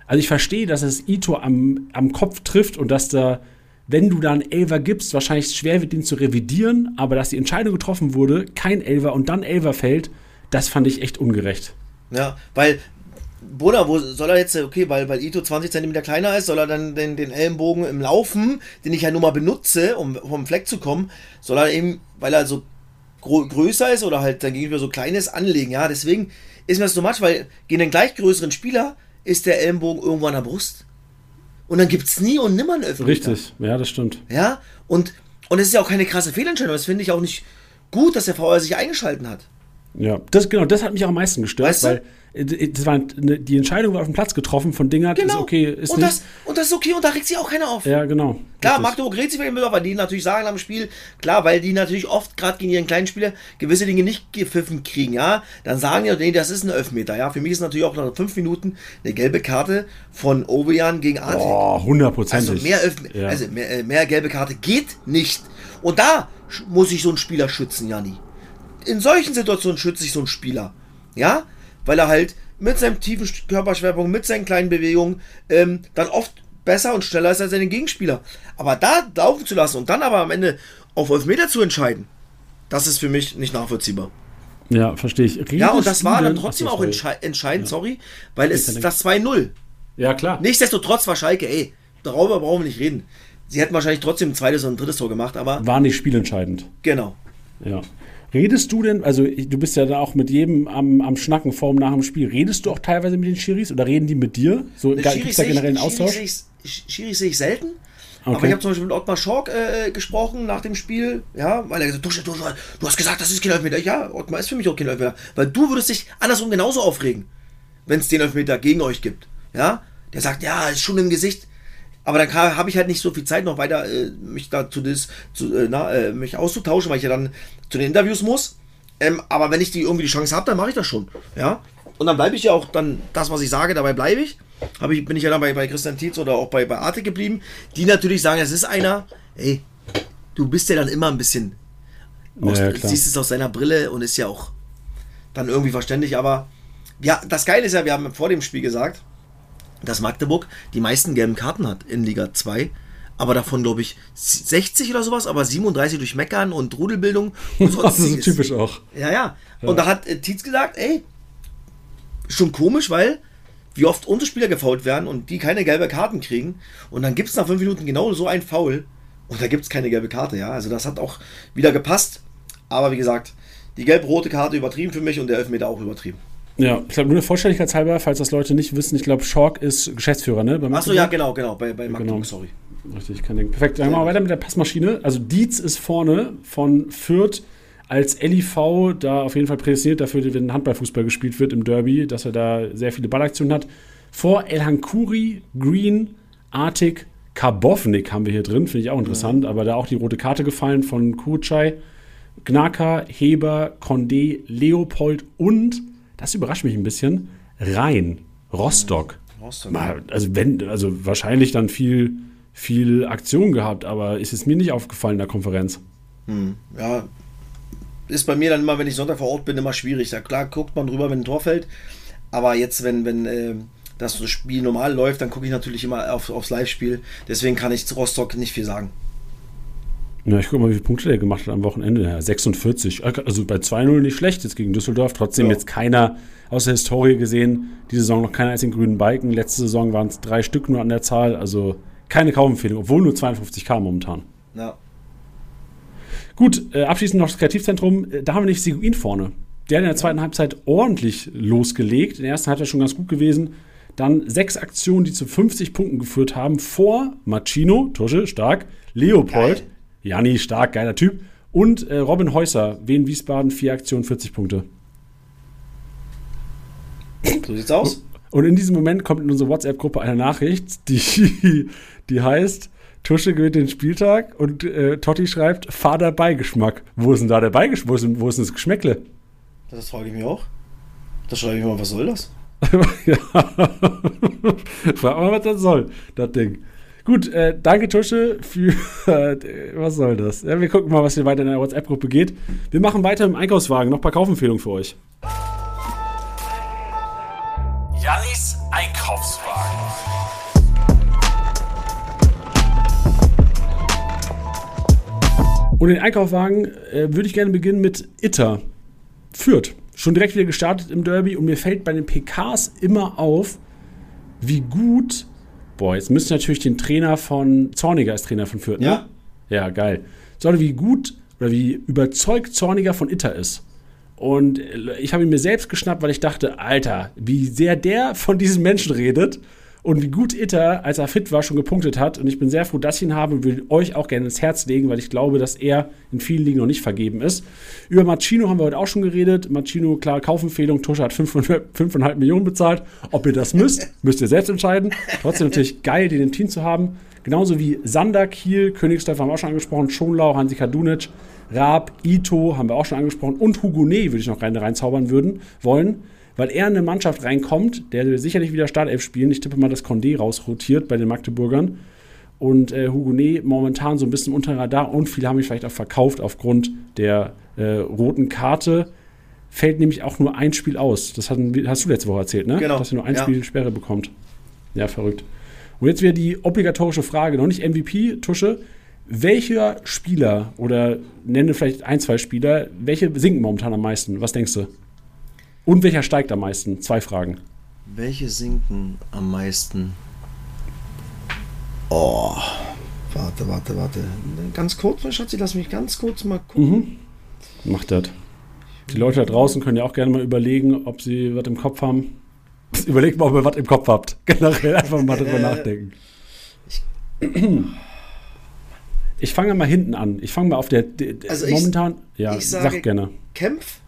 Also ich verstehe, dass es Ito am, am Kopf trifft und dass da, wenn du da einen Elver gibst, wahrscheinlich schwer wird, den zu revidieren, aber dass die Entscheidung getroffen wurde, kein Elver und dann Elver fällt, das fand ich echt ungerecht. Ja, weil Brunner, wo soll er jetzt, okay, weil, weil Ito 20 cm kleiner ist, soll er dann den, den Ellenbogen im Laufen, den ich ja nur mal benutze, um vom Fleck zu kommen, soll er eben, weil er so größer ist oder halt dann gegenüber so kleines anlegen. Ja, deswegen ist mir das so much, weil gegen den gleich größeren Spieler ist der Ellenbogen irgendwo an der Brust. Und dann gibt es nie und nimmer einen Elfmeter. Richtig, ja, das stimmt. Ja, und, und es ist ja auch keine krasse Fehlentscheidung. Das finde ich auch nicht gut, dass der VR sich eingeschalten hat. Ja, das, genau, das hat mich auch am meisten gestört, Weißt du? weil das war, eine- die Entscheidung war auf dem Platz getroffen von Dingert, ist okay, ist und, nicht. das, und das ist okay und da regt sich auch keiner auf. ja, genau. Klar, Richtig. Magdeburg regt sich mit auf, weil die natürlich sagen am Spiel, klar, weil die natürlich oft gerade gegen ihren kleinen Spieler gewisse Dinge nicht gepfiffen kriegen, ja, dann sagen die, nee, das ist ein Elfmeter, ja. Für mich ist natürlich auch nach fünf Minuten eine gelbe Karte von Ovejan gegen Artig. Oh, hundertprozentig. Also mehr, Elf Ja. also mehr, äh, mehr gelbe Karte geht nicht. Und da muss ich so einen Spieler schützen, Janni. In solchen Situationen schütze ich so einen Spieler. Ja? Weil er halt mit seinem tiefen Sch- Körperschwerpunkt, mit seinen kleinen Bewegungen, ähm, dann oft besser und schneller ist als seine Gegenspieler. Aber da laufen zu lassen und dann aber am Ende auf 11 Meter zu entscheiden, das ist für mich nicht nachvollziehbar. Ja, verstehe ich. Redest Ja, und das war dann trotzdem Achso, auch sorry. entschei entscheidend, sorry, weil es Ja, ist das 2-0. Ja, klar. Nichtsdestotrotz war Schalke, ey, darüber brauchen wir nicht reden. Sie hätten wahrscheinlich trotzdem ein zweites und ein drittes Tor gemacht, aber War nicht spielentscheidend. genau. Ja. Redest du denn, also du bist ja da auch mit jedem am, am Schnacken vor und nach dem Spiel, redest du auch teilweise mit den Schiris oder reden die mit dir? So Ne, gibt es da generell einen Austausch? sehe Schiris sehe ich selten. Aber Okay. ich habe zum Beispiel mit Ottmar Schork äh, gesprochen nach dem Spiel, ja, weil er gesagt hat, du, du, du hast gesagt, das ist kein Elfmeter. Ja, Ottmar ist für mich auch kein Elfmeter. Weil du würdest dich andersrum genauso aufregen, wenn es den Elfmeter gegen euch gibt. Ja, der sagt, ja, ist schon im Gesicht. Aber dann habe ich halt nicht so viel Zeit noch weiter, äh, mich dazu das, zu, äh, na, äh, mich auszutauschen, weil ich ja dann zu den Interviews muss. Ähm, aber wenn ich die irgendwie die Chance habe, dann mache ich das schon. Ja. Und dann bleibe ich ja auch dann das, was ich sage, dabei bleibe ich. Hab ich bin ich ja dann bei, bei Christian Tietz oder auch bei, bei Arte geblieben, die natürlich sagen, es ist einer, ey, du bist ja dann immer ein bisschen, aus, Ja, siehst es aus seiner Brille und ist ja auch dann irgendwie verständlich, aber ja, das Geile ist ja, wir haben vor dem Spiel gesagt, dass Magdeburg die meisten gelben Karten hat in Liga 2. Aber davon, glaube ich, 60 oder sowas, aber 37 durch Meckern und Rudelbildung und Das ist so sonstiges. typisch auch. Ja, ja. Und da hat äh, Tietz gesagt, ey, schon komisch, weil wie oft unsere Spieler gefault werden und die keine gelbe Karten kriegen. Und dann gibt es nach fünf Minuten genau so ein Foul und da gibt es keine gelbe Karte, ja. Also das hat auch wieder gepasst. Aber wie gesagt, die gelb-rote Karte übertrieben für mich und der Elfmeter auch übertrieben. Ja, ich glaube, nur der Vollständigkeit halber, falls das Leute nicht wissen, ich glaube, Schork ist Geschäftsführer, ne? Achso, ja, genau, genau, bei, bei Magdeburg, Genau. sorry. Richtig, kein Ding. Perfekt. Dann machen wir weiter mit der Passmaschine. Also Dietz ist vorne von Fürth als LIV da auf jeden Fall prädestiniert dafür, wenn Handballfußball gespielt wird im Derby, dass er da sehr viele Ballaktionen hat. Vor El Hankuri, Green, Artig, Karbovnik haben wir hier drin, finde ich auch interessant, aber da auch die rote Karte gefallen von Kuchai, Gnaka, Heber, Condé, Leopold und, das überrascht mich ein bisschen, Rhein, Rostock. Rostock. Mal, also wenn, also wahrscheinlich dann viel, viel Aktion gehabt, aber ist es mir nicht aufgefallen in der Konferenz. Ja, ist bei mir dann immer, wenn ich Sonntag vor Ort bin, immer schwierig. Da klar guckt man drüber, wenn ein Tor fällt. Aber jetzt, wenn, wenn äh, das Spiel normal läuft, dann gucke ich natürlich immer auf, aufs Live-Spiel. Deswegen kann ich zu Rostock nicht viel sagen. Ja, ich gucke mal, wie viele Punkte der gemacht hat am Wochenende. Ja, 46. Also bei 2-0 nicht schlecht jetzt gegen Düsseldorf. Trotzdem Ja. jetzt keiner aus der Historie gesehen. Diese Saison noch keiner als den grünen Balken. Letzte Saison waren es drei Stück nur an der Zahl. Also keine Kaufempfehlung, obwohl nur 52 kam momentan. Ja. Gut, äh, abschließend noch das Kreativzentrum. Äh, Da haben wir nicht Seguin vorne. Der hat in der zweiten Halbzeit ordentlich losgelegt. In der ersten Halbzeit schon ganz gut gewesen. Dann sechs Aktionen, die zu 50 Punkten geführt haben. Vor Machino, Tusche, stark. Leopold, Geil. Janni, stark, geiler Typ. Und äh, Robin Häuser, Wien Wiesbaden, vier Aktionen, 40 Punkte. So sieht's aus. Und in diesem Moment kommt in unsere WhatsApp-Gruppe eine Nachricht, die, die heißt, Tusche gewinnt den Spieltag und äh, Totti schreibt, Vater Beigeschmack. Wo ist denn da der Beigeschmack? Wo ist, denn- wo ist denn das Geschmäckle? Das frage ich mich auch. Da schreibe ich mal, was soll das? ja. Frag mal, was das soll, das Ding. Gut, äh, danke Tusche für, äh, was soll das? Ja, wir gucken mal, was hier weiter in der WhatsApp-Gruppe geht. Wir machen weiter im Einkaufswagen. Noch ein paar Kaufempfehlungen für euch. Jannis Einkaufswagen. Und den Einkaufswagen äh, würde ich gerne beginnen mit Itter. Fürth. Schon direkt wieder gestartet im Derby und mir fällt bei den PKs immer auf, wie gut. Boah, jetzt müsste natürlich den Trainer von Zorniger als Trainer von Fürth, ne? Ja. Ja, geil. So, wie gut oder wie überzeugt Zorniger von Itter ist. Und ich habe ihn mir selbst geschnappt, weil ich dachte, Alter, wie sehr der von diesen Menschen redet und wie gut Itter, als er fit war, schon gepunktet hat. Und ich bin sehr froh, dass ich ihn habe und will euch auch gerne ins Herz legen, weil ich glaube, dass er in vielen Ligen noch nicht vergeben ist. Über Machino haben wir heute auch schon geredet. Machino, klar, Kaufempfehlung. Tusche hat 5,5 Millionen bezahlt. Ob ihr das müsst, müsst ihr selbst entscheiden. Trotzdem natürlich geil, den im Team zu haben. Genauso wie Sander, Kiel, Königsdorf haben wir auch schon angesprochen, Schonlau, Hansi Kadunic, Raab, Ito haben wir auch schon angesprochen und Hugonet würde ich noch rein, reinzaubern würden, wollen, weil er in eine Mannschaft reinkommt, der sicherlich wieder Startelf spielen. Ich tippe mal, dass Condé rausrotiert bei den Magdeburgern. Und äh, Hugonet momentan so ein bisschen unter Radar und viele haben ihn vielleicht auch verkauft aufgrund der äh, roten Karte. Fällt nämlich auch nur ein Spiel aus. Das hatten, hast du letzte Woche erzählt, ne? Genau. Dass er nur ein Ja. Spiel Sperre bekommt. Ja, verrückt. Und jetzt wieder die obligatorische Frage, noch nicht MVP, Tusche. Welcher Spieler oder nenne vielleicht ein, zwei Spieler, welche sinken momentan am meisten? Was denkst du? Und welcher steigt am meisten? Zwei Fragen. Welche sinken am meisten? Oh, warte, warte, warte. Ganz kurz, mein Schatzi, lass mich ganz kurz mal gucken. Macht das. Die Leute da draußen können ja auch gerne mal überlegen, ob sie was im Kopf haben. Überlegt mal, ob ihr was im Kopf habt. Generell einfach mal drüber nachdenken. Ich fange mal hinten an. Ich fange mal auf der. der Also ich- momentan. ja, ich sag gerne. Kempf?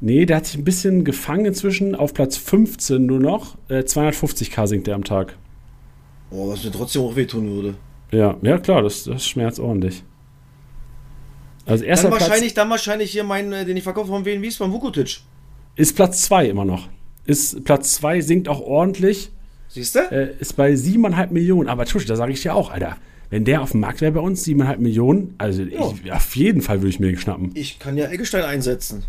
Nee, der hat sich ein bisschen gefangen inzwischen. Auf Platz 15 nur noch. Äh, 250k sinkt der am Tag. Oh, was mir trotzdem auch wehtun würde. Ja, ja klar, das, das schmerzt ordentlich. Also erster Dann Platz wahrscheinlich, dann wahrscheinlich hier meinen, äh, den ich verkaufe von Wien Wiesbaden, Vukotic. ist Platz 2 immer noch. Ist Platz 2 sinkt auch ordentlich. Siehst du? Äh, ist bei 7,5 Millionen. Aber Tusch, da sage ich dir auch, Alter. Wenn der auf dem Markt wäre bei uns, 7,5 Millionen, also Ja. ich, auf jeden Fall würde ich mir den schnappen. Ich kann ja Eggestein einsetzen.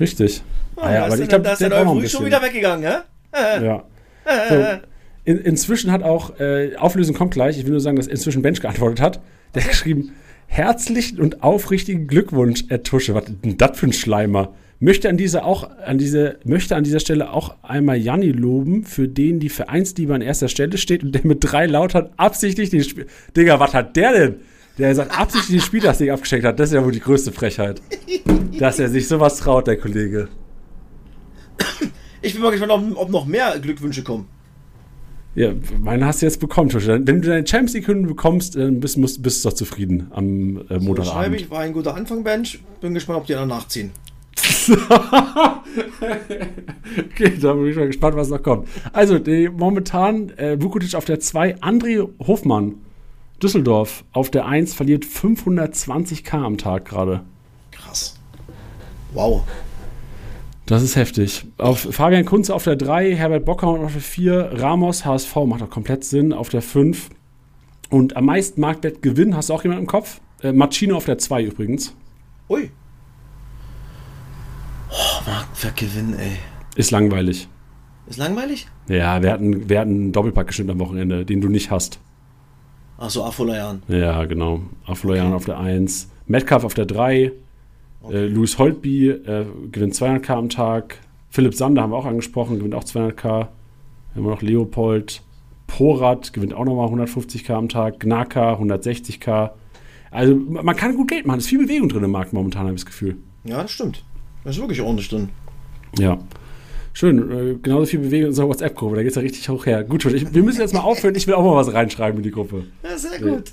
Richtig. Ah, Ah ja, aber ich glaube, da ist der bisschen. schon wieder weggegangen, hä? Ja. So. In, inzwischen hat auch, äh, Auflösung kommt gleich, ich will nur sagen, dass inzwischen Bench geantwortet hat. Der hat geschrieben, herzlichen und aufrichtigen Glückwunsch, Herr Tusche. Was denn das für ein Schleimer? Möchte an dieser auch, an diese, möchte an dieser Stelle auch einmal Janni loben, für den die Vereinsliebe an erster Stelle steht und der mit drei Lautern absichtlich den Spiel. Digga, was hat der denn? Der sagt, absichtlich den Spiel das Ding abgeschickt hat. Das ist ja wohl die größte Frechheit. Dass er sich sowas traut, der Kollege. Ich bin mal gespannt, ob, ob noch mehr Glückwünsche kommen. Ja, meine hast du jetzt bekommen. Wenn du deine Champions League-Hymne bekommst, dann bist, musst, bist du doch zufrieden am äh, So, schreibe Montagabend. ich, war ein guter Anfang, Bench. Bin gespannt, ob die anderen nachziehen. okay, da bin ich mal gespannt, was noch kommt. Also, die, momentan äh, Vukotic auf der 2, André Hofmann, Düsseldorf auf der 1, verliert 520k am Tag gerade. Krass. Wow. Das ist heftig. Auf Fabian Kunze auf der 3, Herbert Bockhaus auf der 4, Ramos, HSV, macht doch komplett Sinn, auf der 5. Und am meisten Marktwert Gewinn, hast du auch jemanden im Kopf? Äh, Machino auf der 2 übrigens. Ui. Oh, Marktwertgewinn, ey. Ist langweilig. Ist langweilig? Ja, wir hatten, wir hatten einen Doppelpack geschnitten am Wochenende, den du nicht hast. Ach so, Afolayan. Ja, genau. Afloyan auf der 1. Metcalf auf der 3. Äh, Louis Holtby äh, gewinnt 200k am Tag. Philipp Sander haben wir auch angesprochen, gewinnt auch 200k. Dann haben wir noch Leopold. Porat gewinnt auch nochmal 150k am Tag. Gnaka 160k. Also man kann gut Geld machen. Es ist viel Bewegung drin im Markt momentan, habe ich das Gefühl. Ja, das stimmt. Das ist wirklich ordentlich drin. Ja. Schön, äh, genauso viel Bewegung in unserer WhatsApp-Gruppe, da geht es ja richtig hoch her. Gut, ich, wir müssen jetzt mal aufhören, ich will auch mal was reinschreiben in die Gruppe. Ja, sehr gut.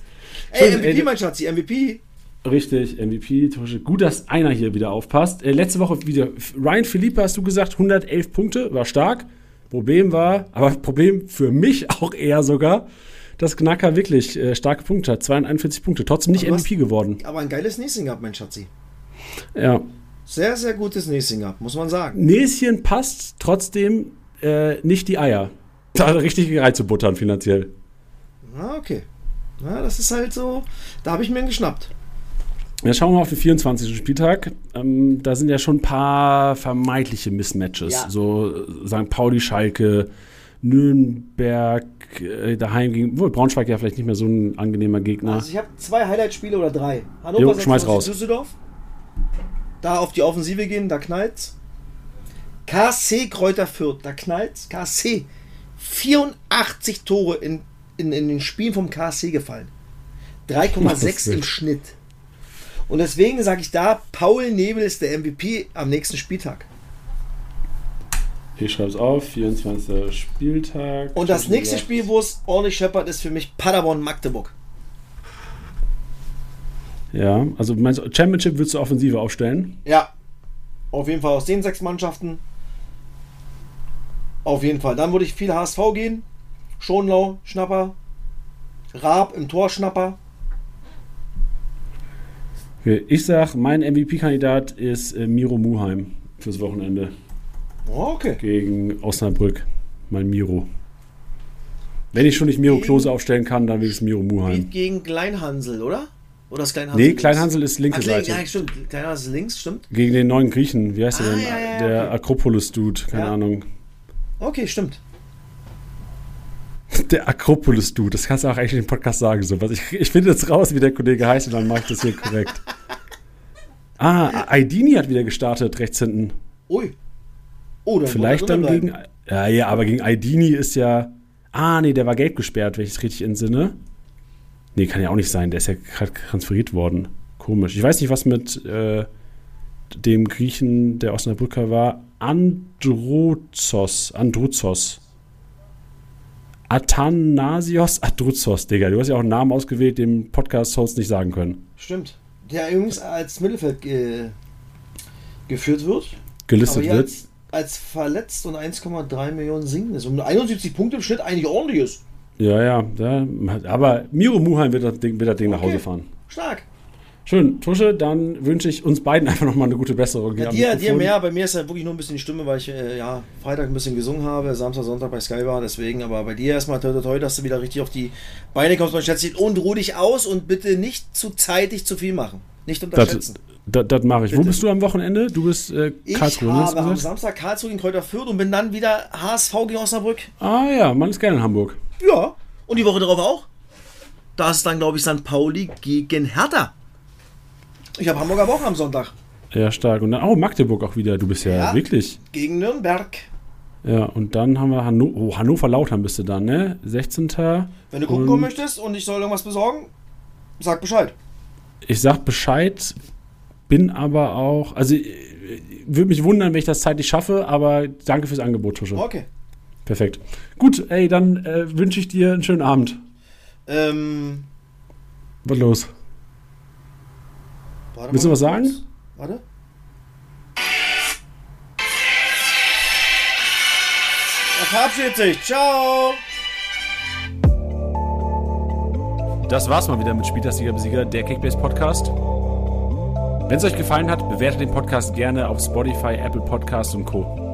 Ey, Schön, MVP, ey, mein Schatzi, MVP. Richtig, MVP. Tosche. Gut, dass einer hier wieder aufpasst. Äh, letzte Woche wieder Ryan Philippe, hast du gesagt, 111 Punkte, war stark. Problem war, aber Problem für mich auch eher sogar, dass Knacker wirklich äh, starke Punkte hat. 241 Punkte, trotzdem nicht Aber MVP geworden. Aber ein geiles Näschen gehabt, mein Schatzi. Ja. Sehr, sehr gutes Näschen gehabt, muss man sagen. Näschen passt, trotzdem äh, nicht die Eier. Da hat er richtig reinzubuttern finanziell. Ah, okay. Ja, das ist halt so. Da habe ich mir einen geschnappt. Ja, schauen wir mal auf den 24. Spieltag. Ähm, da sind ja schon ein paar vermeintliche Mismatches. Ja. So äh, St. Pauli, Schalke, Nürnberg, äh, daheim gegen, wohl Braunschweig ja vielleicht nicht mehr so ein angenehmer Gegner. Also ich habe zwei Highlight-Spiele oder drei. Hannover Jo, 96, schmeiß raus. Düsseldorf. Da auf die Offensive gehen, da knallt's. KC Kräuter Fürth, da knallt's. KC. 84 Tore in, in, in den Spielen vom KC gefallen. 3,6 im Schnitt. Und deswegen sage ich da, Paul Nebel ist der MVP am nächsten Spieltag. Ich schreibe es auf, 24. Spieltag. Und das nächste Spiel, wo es ordentlich scheppert, ist für mich Paderborn-Magdeburg. Ja, also meinst du, Championship würdest du Offensive aufstellen? Ja, auf jeden Fall aus den sechs Mannschaften. Auf jeden Fall. Dann würde ich viel HSV gehen. Schonlau, Schnapper. Raab im Tor, Schnapper. Okay, Ich sag, mein MVP-Kandidat ist äh, Miro Muheim fürs Wochenende Oh, okay. gegen Osnabrück. Mein Miro. Wenn ich schon nicht Miro Klose aufstellen kann, dann will ich es Miro Muheim. Geht gegen Kleinhansel, oder? Oder ist Kleinhansel? Nee? Kleinhansel ist linke link- Seite. Ja, stimmt. Kleinhansel ist links, stimmt. Gegen den neuen Griechen. Wie heißt der Ah, denn? ja, ja, der okay. Akropolis-Dude. Keine. Ahnung. Okay, stimmt. Der Akropolis-Dude. Das kannst du auch eigentlich im Podcast sagen. So. Was ich, ich finde jetzt raus, wie der Kollege heißt und dann mache ich das hier korrekt. Ah, Aidini hat wieder gestartet, rechts hinten. Ui. Oh, dann Vielleicht dann gegen. Ja, ja, aber gegen Aidini ist ja. Ah, nee, der war gelb gesperrt, wenn ich es richtig entsinne. Nee, kann ja auch nicht sein. Der ist ja gerade transferiert worden. Komisch. Ich weiß nicht, was mit äh, dem Griechen, der Osnabrücker war. Androzos. Androzos. Athanasios Adruzos, Digga. Du hast ja auch einen Namen ausgewählt, den Podcast-Host nicht sagen können. Stimmt. Der übrigens als Mittelfeld ge geführt wird. Gelistet wird. als, als verletzt und 1,3 Millionen sinken ist. Und 71 Punkte im Schnitt eigentlich ordentlich ist. Ja, ja, ja. Aber Miro Muheim wird das Ding, wird das Ding nach Okay. Hause fahren. Stark. Schön, Tusche, dann wünsche ich uns beiden einfach nochmal eine gute Besserung. Ja, am dir, dir mehr, bei mir ist ja wirklich nur ein bisschen die Stimme, weil ich äh, ja Freitag ein bisschen gesungen habe, Samstag, Sonntag bei Sky war, deswegen, aber bei dir erstmal toi toi toi, dass du wieder richtig auf die Beine kommst, Schätzchen, und ruh dich aus und bitte nicht zu zeitig zu viel machen. Nicht Das, unterschätzen. das, das mache ich. Wo Bitte. bist du am Wochenende? Du bist äh, Ich Karlsruhe, ne, du habe am gesagt? Samstag Karlsruhe gegen Kräuter Fürth und bin dann wieder HSV gegen Osnabrück. Ah ja, man ist gerne in Hamburg. Ja. Und die Woche darauf auch. Da ist dann, glaube ich, St. Pauli gegen Hertha. Ich habe Hamburger Woche am Sonntag. Ja, stark. Und dann, oh, Magdeburg auch wieder. Du bist ja, Ja. wirklich. Gegen Nürnberg. Ja, und dann haben wir Hanno oh, Hannover Lautern bist du dann, ne? 16. Wenn du gucken kommen möchtest und ich soll irgendwas besorgen, sag Bescheid. Ich sag Bescheid, bin aber auch, also äh, würde mich wundern, wenn ich das zeitlich schaffe, aber danke fürs Angebot, Tusche. Okay. Perfekt. Gut, ey, dann äh, wünsche ich dir einen schönen Abend. Ähm, Was los? warte Willst du was sagen? kurz. Warte. Er verabschiedet sich. Ciao. Das war's mal wieder mit Spieltastiger Besieger, der Kickbase Podcast. Wenn es euch gefallen hat, bewertet den Podcast gerne auf Spotify, Apple Podcasts und Co.